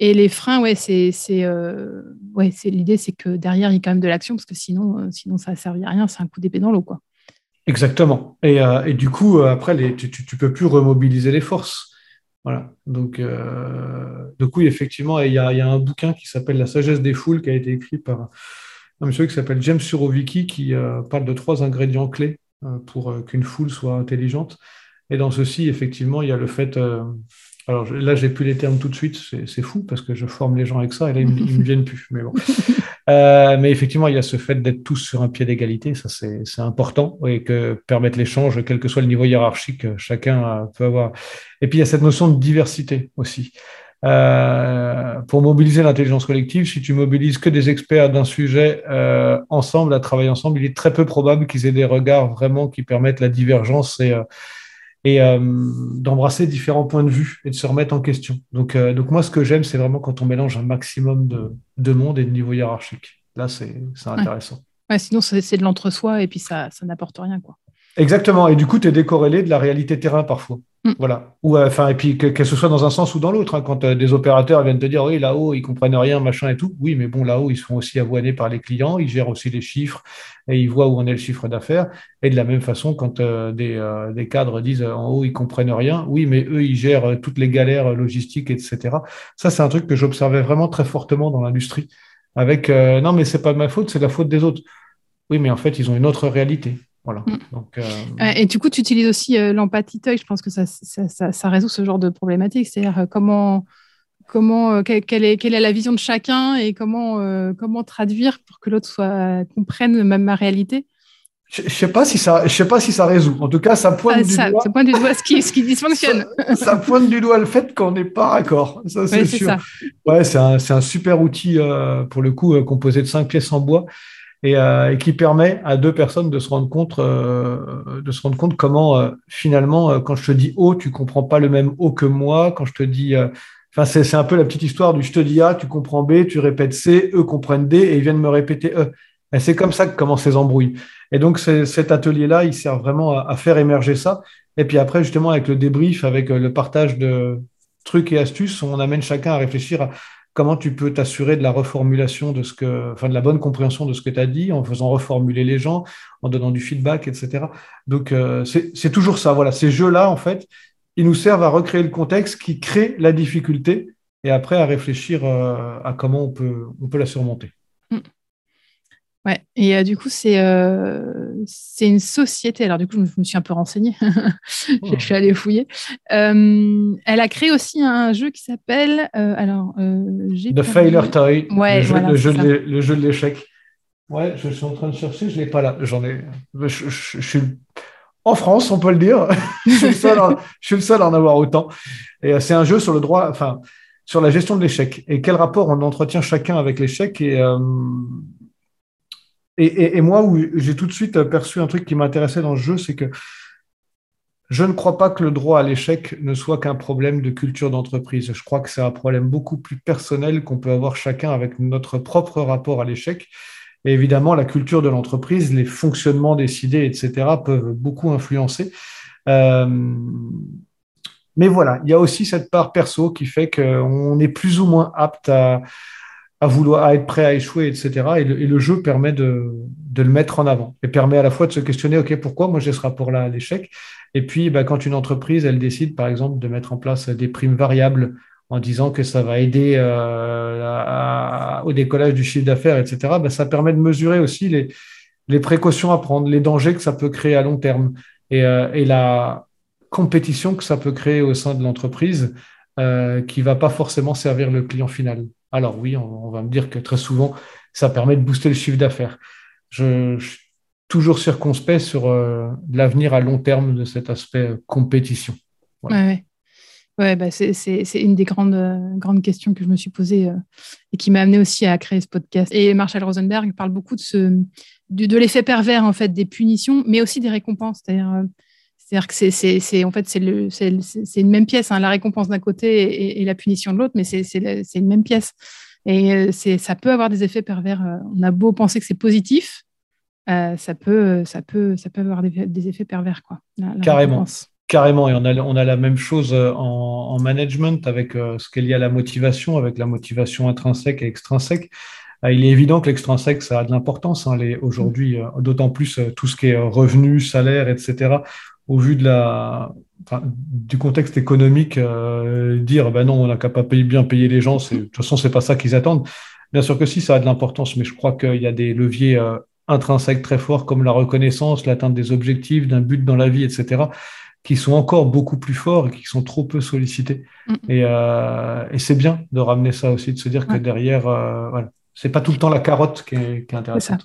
Et les freins, ouais, c'est, c'est, euh, ouais, l'idée, c'est que derrière il y a quand même de l'action parce que sinon, euh, sinon ça ne servi à rien, c'est un coup d'épée dans l'eau. Exactement. Et, euh, et du coup, après, les, tu, ne peux plus remobiliser les forces. Voilà. Donc, du coup, effectivement, il y y a, un bouquin qui s'appelle La sagesse des foules qui a été écrit par un monsieur qui s'appelle James Surovicki qui parle de trois ingrédients clés pour qu'une foule soit intelligente. Et dans ceci, effectivement, il y a le fait alors là, j'ai plus les termes tout de suite, c'est fou parce que je forme les gens avec ça et là, ils ne me viennent plus. Mais, bon. euh, mais effectivement, il y a ce fait d'être tous sur un pied d'égalité, ça c'est important et que permettre l'échange, quel que soit le niveau hiérarchique, chacun peut avoir. Et puis il y a cette notion de diversité aussi. Euh, pour mobiliser l'intelligence collective, si tu mobilises que des experts d'un sujet euh, ensemble, à travailler ensemble, il est très peu probable qu'ils aient des regards vraiment qui permettent la divergence et, euh, et d'embrasser différents points de vue et de se remettre en question. Donc, donc moi, ce que j'aime, c'est vraiment quand on mélange un maximum de, de monde et de niveau hiérarchique. Là, c'est intéressant. Ouais. Ouais, sinon, c'est de l'entre-soi et puis ça, ça n'apporte rien. Quoi. Exactement. Et du coup, tu es décorrélé de la réalité terrain parfois. Mm. Voilà. Ou, euh, enfin, et puis que, que, ce soit dans un sens ou dans l'autre. Hein, quand euh, des opérateurs viennent te dire, oui, là-haut, ils comprennent rien, machin et tout. Oui, mais bon, là-haut, ils sont aussi avoinés par les clients, ils gèrent aussi les chiffres et ils voient où en est le chiffre d'affaires. Et de la même façon, quand euh, des, euh, des, cadres disent en haut, ils comprennent rien. Oui, mais eux, ils gèrent toutes les galères logistiques, etc. Ça, c'est un truc que j'observais vraiment très fortement dans l'industrie. Avec, non, mais c'est pas ma faute, c'est la faute des autres. Oui, mais en fait, ils ont une autre réalité. Voilà. Mm. Donc, euh... Et du coup, tu utilises aussi euh, l'empathie Je pense que ça, ça, ça, ça, résout ce genre de problématique. C'est-à-dire euh, comment, comment, euh, quelle, est, quelle est la vision de chacun et comment, euh, comment traduire pour que l'autre soit comprenne même ma réalité. Je ne sais pas si ça, je sais pas si ça résout. En tout cas, ça pointe du ça, doigt. Ça pointe du doigt ce qui, ce qui dysfonctionne. ça, ça, pointe du doigt le fait qu'on n'est pas raccord. Ça, c'est ouais, sûr. Ouais, c'est un, un, super outil pour le coup composé de cinq pièces en bois et, euh, et, qui permet à deux personnes de se rendre compte, euh, de se rendre compte comment euh, finalement, quand je te dis O, tu comprends pas le même O que moi. Quand je te dis, enfin c'est un peu la petite histoire du je te dis A, tu comprends B, tu répètes C, eux comprennent D et ils viennent me répéter E. Et c'est comme ça que commencent ces embrouilles. Et donc cet atelier-là, il sert vraiment à, à, faire émerger ça. Et puis après, justement, avec le débrief, avec le partage de trucs et astuces, on amène chacun à réfléchir à comment tu peux t'assurer de la reformulation de ce que, enfin de la bonne compréhension de ce que tu as dit, en faisant reformuler les gens, en donnant du feedback, etc. Donc euh, c'est toujours ça. Voilà, ces jeux-là, en fait, ils nous servent à recréer le contexte qui crée la difficulté et après à réfléchir euh, à comment on peut, on peut la surmonter. Ouais, et euh, du coup, c'est euh, une société. Alors, du coup, je me, je me suis un peu renseignée. oh. Je suis allée fouiller. Euh, elle a créé aussi un jeu qui s'appelle. Euh, alors, The Failure Toy. Ouais, le, jeu, voilà, le, jeu de, le, jeu de l'échec. Ouais, je suis en train de chercher. Je ne l'ai pas là. J'en ai. Je, je, je, suis en France, on peut le dire. je, suis le seul à, je suis le seul à en avoir autant. Et c'est un jeu sur le droit. Enfin, sur la gestion de l'échec. Et quel rapport on entretient chacun avec l'échec et et, moi, où j'ai tout de suite perçu un truc qui m'intéressait dans le jeu, c'est que je ne crois pas que le droit à l'échec ne soit qu'un problème de culture d'entreprise. Je crois que c'est un problème beaucoup plus personnel qu'on peut avoir chacun avec notre propre rapport à l'échec. Et évidemment, la culture de l'entreprise, les fonctionnements décidés, etc., peuvent beaucoup influencer. Euh, mais voilà, il y a aussi cette part perso qui fait qu'on est plus ou moins apte à, à vouloir à être prêt à échouer, etc. Et le, jeu permet de, le mettre en avant et permet à la fois de se questionner, OK, pourquoi moi j'ai ce rapport-là l'échec? Et puis, bah, quand une entreprise, elle décide, par exemple, de mettre en place des primes variables en disant que ça va aider euh, au décollage du chiffre d'affaires, etc., bah, ça permet de mesurer aussi les, précautions à prendre, les dangers que ça peut créer à long terme et, et la compétition que ça peut créer au sein de l'entreprise euh, qui ne va pas forcément servir le client final. Alors oui, on, va me dire que très souvent, ça permet de booster le chiffre d'affaires. Je, suis toujours circonspect sur euh, l'avenir à long terme de cet aspect compétition. Ouais, ouais. bah c'est une des grandes, grandes questions que je me suis posée et qui m'a amené aussi à créer ce podcast. Et Marshall Rosenberg parle beaucoup de l'effet pervers en fait des punitions, mais aussi des récompenses. C'est-à-dire c'est-à-dire que c'est, en fait, c'est, le, c'est, une même pièce, hein, la récompense d'un côté et, la punition de l'autre, mais c'est, une même pièce. Et euh, c'est, ça peut avoir des effets pervers. Euh, on a beau penser que c'est positif, euh, ça, peut, ça, peut, ça peut avoir des, effets pervers. Quoi, Carrément. Carrément, et on a, on a la même chose en, management avec ce qu'il y a la motivation, avec la motivation intrinsèque et extrinsèque. Il est évident que l'extrinsèque, ça a de l'importance. Hein, aujourd'hui, d'autant plus tout ce qui est revenu, salaire, etc au vu de la, du contexte économique, euh, dire ben non, on n'a qu'à pas payer, bien payer les gens, de toute façon, c'est pas ça qu'ils attendent. Bien sûr que si, ça a de l'importance, mais je crois qu'il y a des leviers euh, intrinsèques très forts comme la reconnaissance, l'atteinte des objectifs, d'un but dans la vie, etc., qui sont encore beaucoup plus forts et qui sont trop peu sollicités. Mm. Euh, et, c'est bien de ramener ça aussi, de se dire que derrière, voilà, c'est pas tout le temps la carotte qui est, intéressante.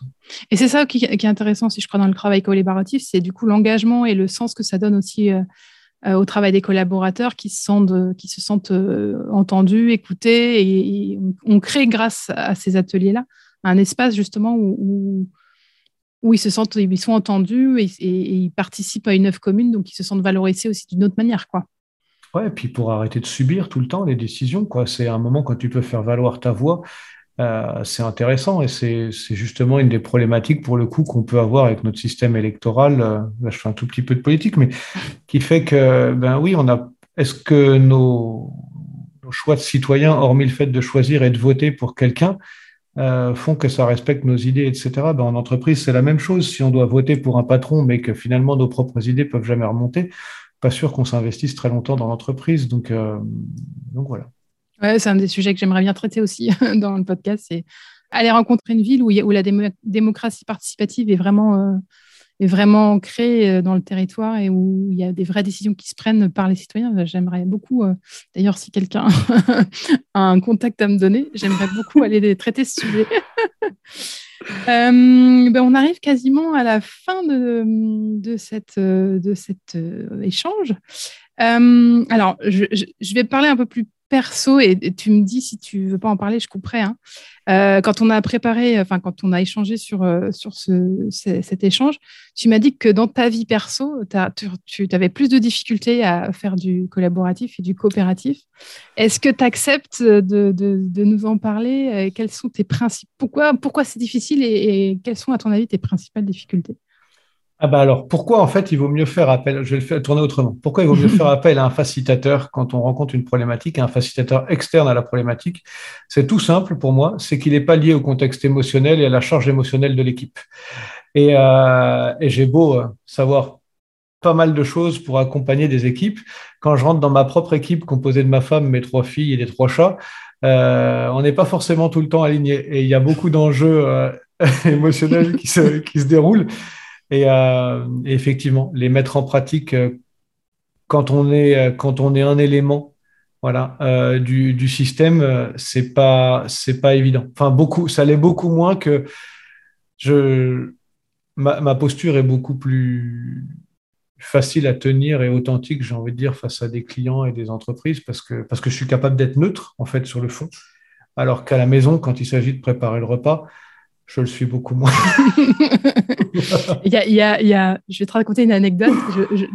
Et c'est ça qui, est intéressant, si je crois, dans le travail collaboratif, c'est du coup l'engagement et le sens que ça donne aussi euh, euh, au travail des collaborateurs qui se sentent, euh, qui se sentent entendus, écoutés, et, on, crée grâce à ces ateliers-là un espace justement où, où, ils se sentent, ils sont entendus et, ils participent à une œuvre commune, donc ils se sentent valorisés aussi d'une autre manière, quoi. Ouais, et puis pour arrêter de subir tout le temps les décisions, quoi. C'est un moment quand tu peux faire valoir ta voix euh, c'est intéressant et c'est justement une des problématiques pour le coup qu'on peut avoir avec notre système électoral. Euh, là, je fais un tout petit peu de politique, mais qui fait que, ben oui, on a. Est-ce que nos, choix de citoyens, hormis le fait de choisir et de voter pour quelqu'un, euh, font que ça respecte nos idées, etc. Ben, en entreprise, c'est la même chose. Si on doit voter pour un patron, mais que finalement nos propres idées peuvent jamais remonter, pas sûr qu'on s'investisse très longtemps dans l'entreprise. Donc, donc voilà. Ouais, c'est un des sujets que j'aimerais bien traiter aussi dans le podcast. C'est aller rencontrer une ville où, où la démocratie participative est vraiment, euh, est vraiment ancrée euh, dans le territoire et où il y a des vraies décisions qui se prennent par les citoyens. J'aimerais beaucoup, euh, d'ailleurs, si quelqu'un a un contact à me donner, j'aimerais beaucoup aller traiter ce sujet. ben on arrive quasiment à la fin de, de, cette, de cet échange. alors, je, vais parler un peu plus perso, et, tu me dis si tu veux pas en parler, je couperai. Hein. Euh, quand on a préparé, enfin quand on a échangé sur, euh, sur ce, cet échange, tu m'as dit que dans ta vie perso, tu, avais plus de difficultés à faire du collaboratif et du coopératif. Est-ce que tu acceptes de, de, nous en parler? Quels sont tes principes Pourquoi, pourquoi c'est difficile et quelles sont, à ton avis, tes principales difficultés? Ah bah alors, pourquoi en fait il vaut mieux faire appel, je vais le faire tourner autrement, pourquoi il vaut mieux faire appel à un facilitateur quand on rencontre une problématique, un facilitateur externe à la problématique? C'est tout simple pour moi, c'est qu'il n'est pas lié au contexte émotionnel et à la charge émotionnelle de l'équipe. Et, euh, j'ai beau euh, savoir pas mal de choses pour accompagner des équipes, quand je rentre dans ma propre équipe composée de ma femme, mes trois filles et des trois chats, euh, on n'est pas forcément tout le temps aligné et il y a beaucoup d'enjeux émotionnels qui se, qui se déroulent. Euh, et, effectivement, les mettre en pratique euh, quand on est, euh, quand on est un élément voilà, du, système, c'est pas, c'est pas évident. Enfin, beaucoup, ça l'est beaucoup moins que je, ma, posture est beaucoup plus facile à tenir et authentique, j'ai envie de dire, face à des clients et des entreprises, parce que, parce que je suis capable d'être neutre, en fait, sur le fond. Alors qu'à la maison, quand il s'agit de préparer le repas, je le suis beaucoup moins. il, y a, il, y a, je vais te raconter une anecdote.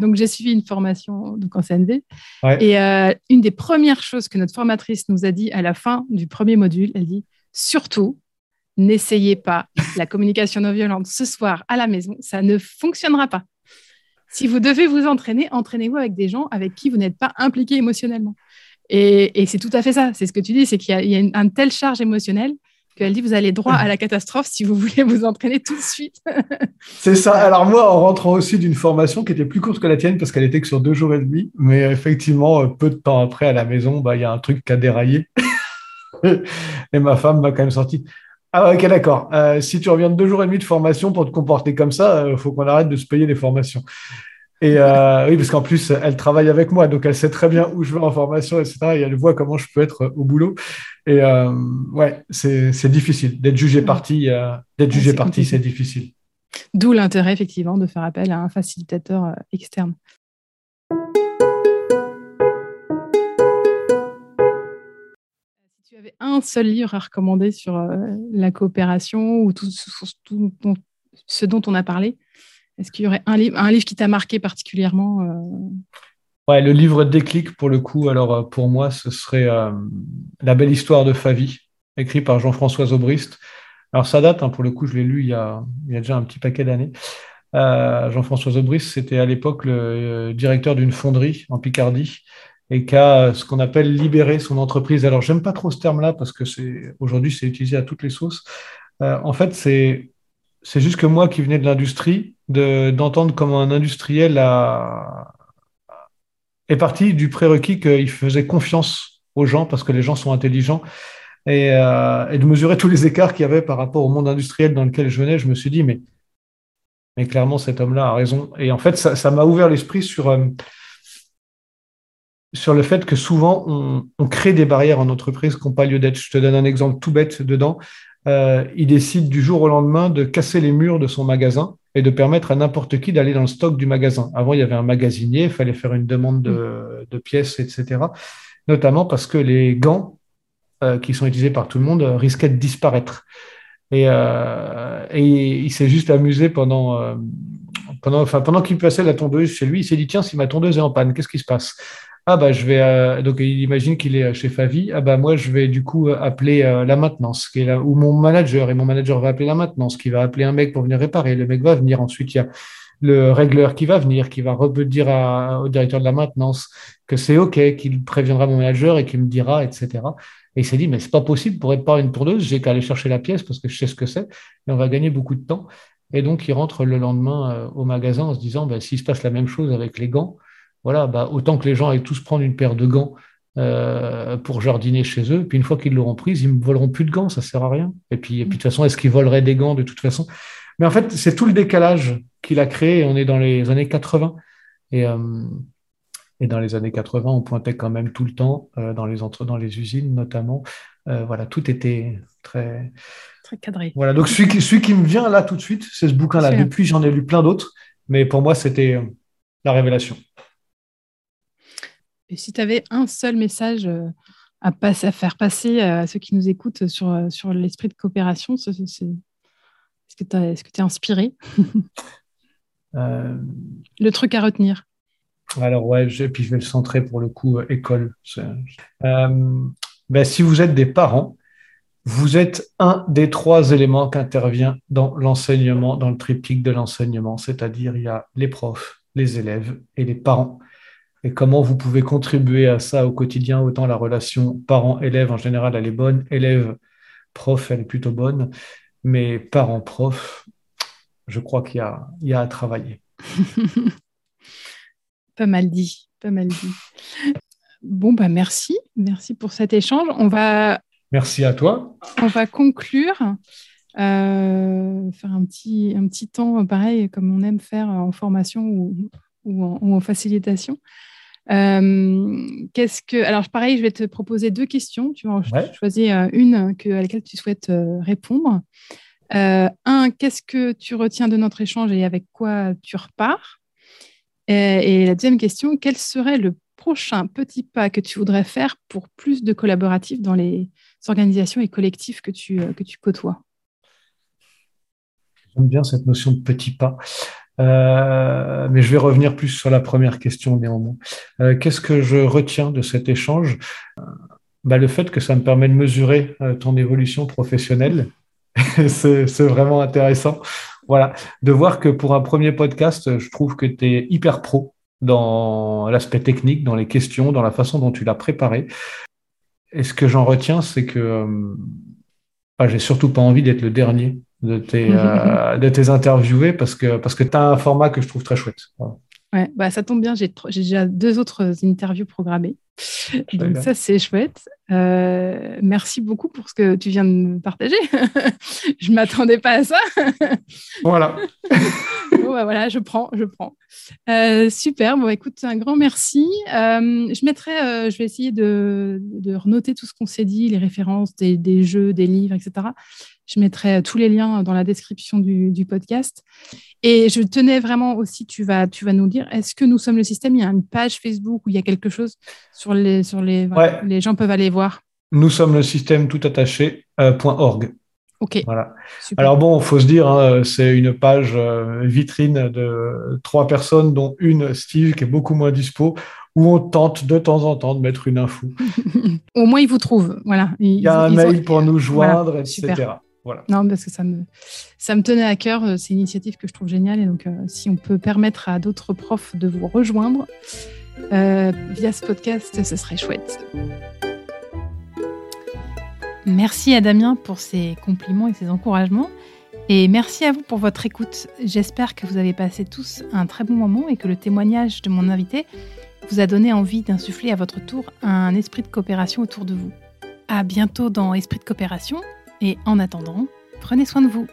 donc, j'ai suivi une formation donc en CNV. Et euh, une des premières choses que notre formatrice nous a dit à la fin du premier module, elle dit surtout, n'essayez pas la communication non violente ce soir à la maison. Ça ne fonctionnera pas. Si vous devez vous entraîner, entraînez-vous avec des gens avec qui vous n'êtes pas impliqué émotionnellement. Et, c'est tout à fait ça. C'est ce que tu dis, c'est qu'il y a, une, un telle charge émotionnelle qu'elle dit vous allez droit à la catastrophe si vous voulez vous entraîner tout de suite. c'est ça. Alors moi, en rentrant aussi d'une formation qui était plus courte que la tienne parce qu'elle était que sur deux jours et demi, mais effectivement, euh, peu de temps après à la maison, bah, il y a un truc qui a déraillé. et ma femme m'a quand même sorti. Ah, ok, d'accord. Euh, si tu reviens de deux jours et demi de formation pour te comporter comme ça, il faut qu'on arrête de se payer des formations. Et oui, parce qu'en plus, elle travaille avec moi, donc elle sait très bien où je vais en formation, etc. Et elle voit comment je peux être au boulot. Et ouais, c'est difficile d'être jugé parti. d'être jugé parti, c'est difficile. D'où l'intérêt, effectivement, de faire appel à un facilitateur euh, externe. Si tu avais un seul livre à recommander sur euh, la coopération ou tout, ce dont on a parlé, est-ce qu'il y aurait un, livre, qui t'a marqué particulièrement euh? Ouais, le livre déclic, pour le coup, alors pour moi, ce serait La belle histoire de Favie, écrit par Jean-François Zobrist. Alors ça date, hein, pour le coup, je l'ai lu il y, a, déjà un petit paquet d'années. Euh, Jean-François Zobris, c'était à l'époque le euh, directeur d'une fonderie en Picardie et qui a ce qu'on appelle libéré son entreprise. Alors j'aime pas trop ce terme-là parce que aujourd'hui c'est utilisé à toutes les sauces. Euh, en fait, c'est c'est juste que moi qui venais de l'industrie, d'entendre comment un industriel est parti du prérequis qu'il faisait confiance aux gens parce que les gens sont intelligents euh, et, de mesurer tous les écarts qu'il y avait par rapport au monde industriel dans lequel je venais, je me suis dit, mais, clairement, cet homme-là a raison. Et en fait, ça m'a ouvert l'esprit sur, euh, sur le fait que souvent, on, crée des barrières en entreprise qui n'ont pas lieu d'être. Je te donne un exemple tout bête dedans. Euh, il décide du jour au lendemain de casser les murs de son magasin et de permettre à n'importe qui d'aller dans le stock du magasin. Avant, il y avait un magasinier, il fallait faire une demande de, pièces, etc. Notamment parce que les gants euh, qui sont utilisés par tout le monde euh, risquaient de disparaître. Et, il s'est juste amusé pendant, pendant, pendant qu'il passait la tondeuse chez lui. Il s'est dit tiens, si ma tondeuse est en panne, qu'est-ce qui se passe? Ah bah je vais donc il imagine qu'il est chez Favi. Ah bah moi je vais du coup appeler la maintenance qui est là, ou mon manager. Et mon manager va appeler la maintenance qui va appeler un mec pour venir réparer. Le mec va venir. Ensuite il y a le régleur qui va venir qui va dire au directeur de la maintenance que c'est ok qu'il préviendra mon manager et qu'il me dira etc et il s'est dit, mais c'est pas possible pour réparer une tondeuse, j'ai qu'à aller chercher la pièce parce que je sais ce que c'est et on va gagner beaucoup de temps. Et donc, il rentre le lendemain euh, au magasin en se disant, bah, s'il se passe la même chose avec les gants, voilà, bah, autant que les gens aillent tous prendre une paire de gants euh, pour jardiner chez eux. Puis une fois qu'ils l'auront prise, ils ne voleront plus de gants, ça ne sert à rien. Et puis, et puis de toute façon, est-ce qu'ils voleraient des gants de toute façon? Mais en fait, c'est tout le décalage qu'il a créé. On est dans les années 80. Et, euh, et dans les années 80, on pointait quand même tout le temps euh, dans, les entre, dans les usines notamment. Voilà, tout était très... Très cadré. Voilà, donc celui qui, celui qui me vient là tout de suite, c'est ce bouquin-là. Depuis, j'en ai lu plein d'autres, mais pour moi, c'était la révélation. Et si tu avais un seul message à, passer, à faire passer à ceux qui nous écoutent sur, sur l'esprit de coopération, est-ce que tu es inspiré Le truc à retenir alors ouais, et puis je vais le centrer pour le coup euh, école. Euh, ben, si vous êtes des parents, vous êtes un des trois éléments qui intervient dans l'enseignement, dans le triptyque de l'enseignement, c'est-à-dire il y a les profs, les élèves et les parents. Et comment vous pouvez contribuer à ça au quotidien, autant la relation parent-élève en général, elle est bonne, élève-prof, elle est plutôt bonne, mais parent-prof, je crois qu'il y, y a à travailler. Pas mal dit, pas mal dit. Bon, bah merci, merci pour cet échange. On va. Merci à toi. On va conclure, euh, faire un petit, un petit temps pareil comme on aime faire en formation ou, en, facilitation. Euh, qu'est-ce que alors pareil, je vais te proposer deux questions. Tu vas choisir euh, une que, à laquelle tu souhaites répondre. un, qu'est-ce que tu retiens de notre échange et avec quoi tu repars? Euh, et la deuxième question, quel serait le prochain petit pas que tu voudrais faire pour plus de collaboratifs dans les organisations et collectifs que tu, euh, que tu côtoies? J'aime bien cette notion de petit pas. Euh, mais je vais revenir plus sur la première question néanmoins. Qu'est-ce que je retiens de cet échange? Bah, Le fait que ça me permet de mesurer ton évolution professionnelle. c'est vraiment intéressant voilà, de voir que pour un premier podcast, je trouve que tu hyper pro dans l'aspect technique, dans les questions, dans la façon dont tu l'as préparé. Et ce que j'en retiens, c'est que euh, bah, j'ai surtout pas envie d'être le dernier de tes, euh, de tes interviewés parce que, parce que tu as un format que je trouve très chouette. Ouais, bah, ça tombe bien, j'ai déjà deux autres interviews programmées. Donc ça, c'est chouette. Euh, merci beaucoup pour ce que tu viens de me partager. je ne m'attendais pas à ça. voilà. bon, bah, voilà, je prends, je prends. Euh, super. Bon, écoute, un grand merci. Euh, je mettrai, je vais essayer de, de renoter tout ce qu'on s'est dit, les références des, des, jeux, des livres, etc. Je mettrai tous les liens dans la description du, du podcast. Et je tenais vraiment aussi, tu vas, tu vas nous dire, est-ce que nous sommes le système? Il y a une page Facebook où il y a quelque chose sur les, sur les, les gens peuvent aller voir. Nous sommes le système tout attaché euh, .org. Ok. Voilà. Alors bon, il faut se dire, hein, c'est une page euh, vitrine de trois personnes, dont une Steve qui est beaucoup moins dispo, où on tente de temps en temps de mettre une info. Au moins, ils vous trouvent. Voilà. il y a un mail pour nous joindre, etc. Non, parce que ça me, ça me tenait à cœur. Euh, c'est une initiative que je trouve géniale. Et donc, euh, si on peut permettre à d'autres profs de vous rejoindre euh, via ce podcast, ce serait chouette. Merci à Damien pour ses compliments et ses encouragements. Et merci à vous pour votre écoute. J'espère que vous avez passé tous un très bon moment et que le témoignage de mon invité vous a donné envie d'insuffler à votre tour un esprit de coopération autour de vous. À bientôt dans Esprit de coopération et en attendant, prenez soin de vous.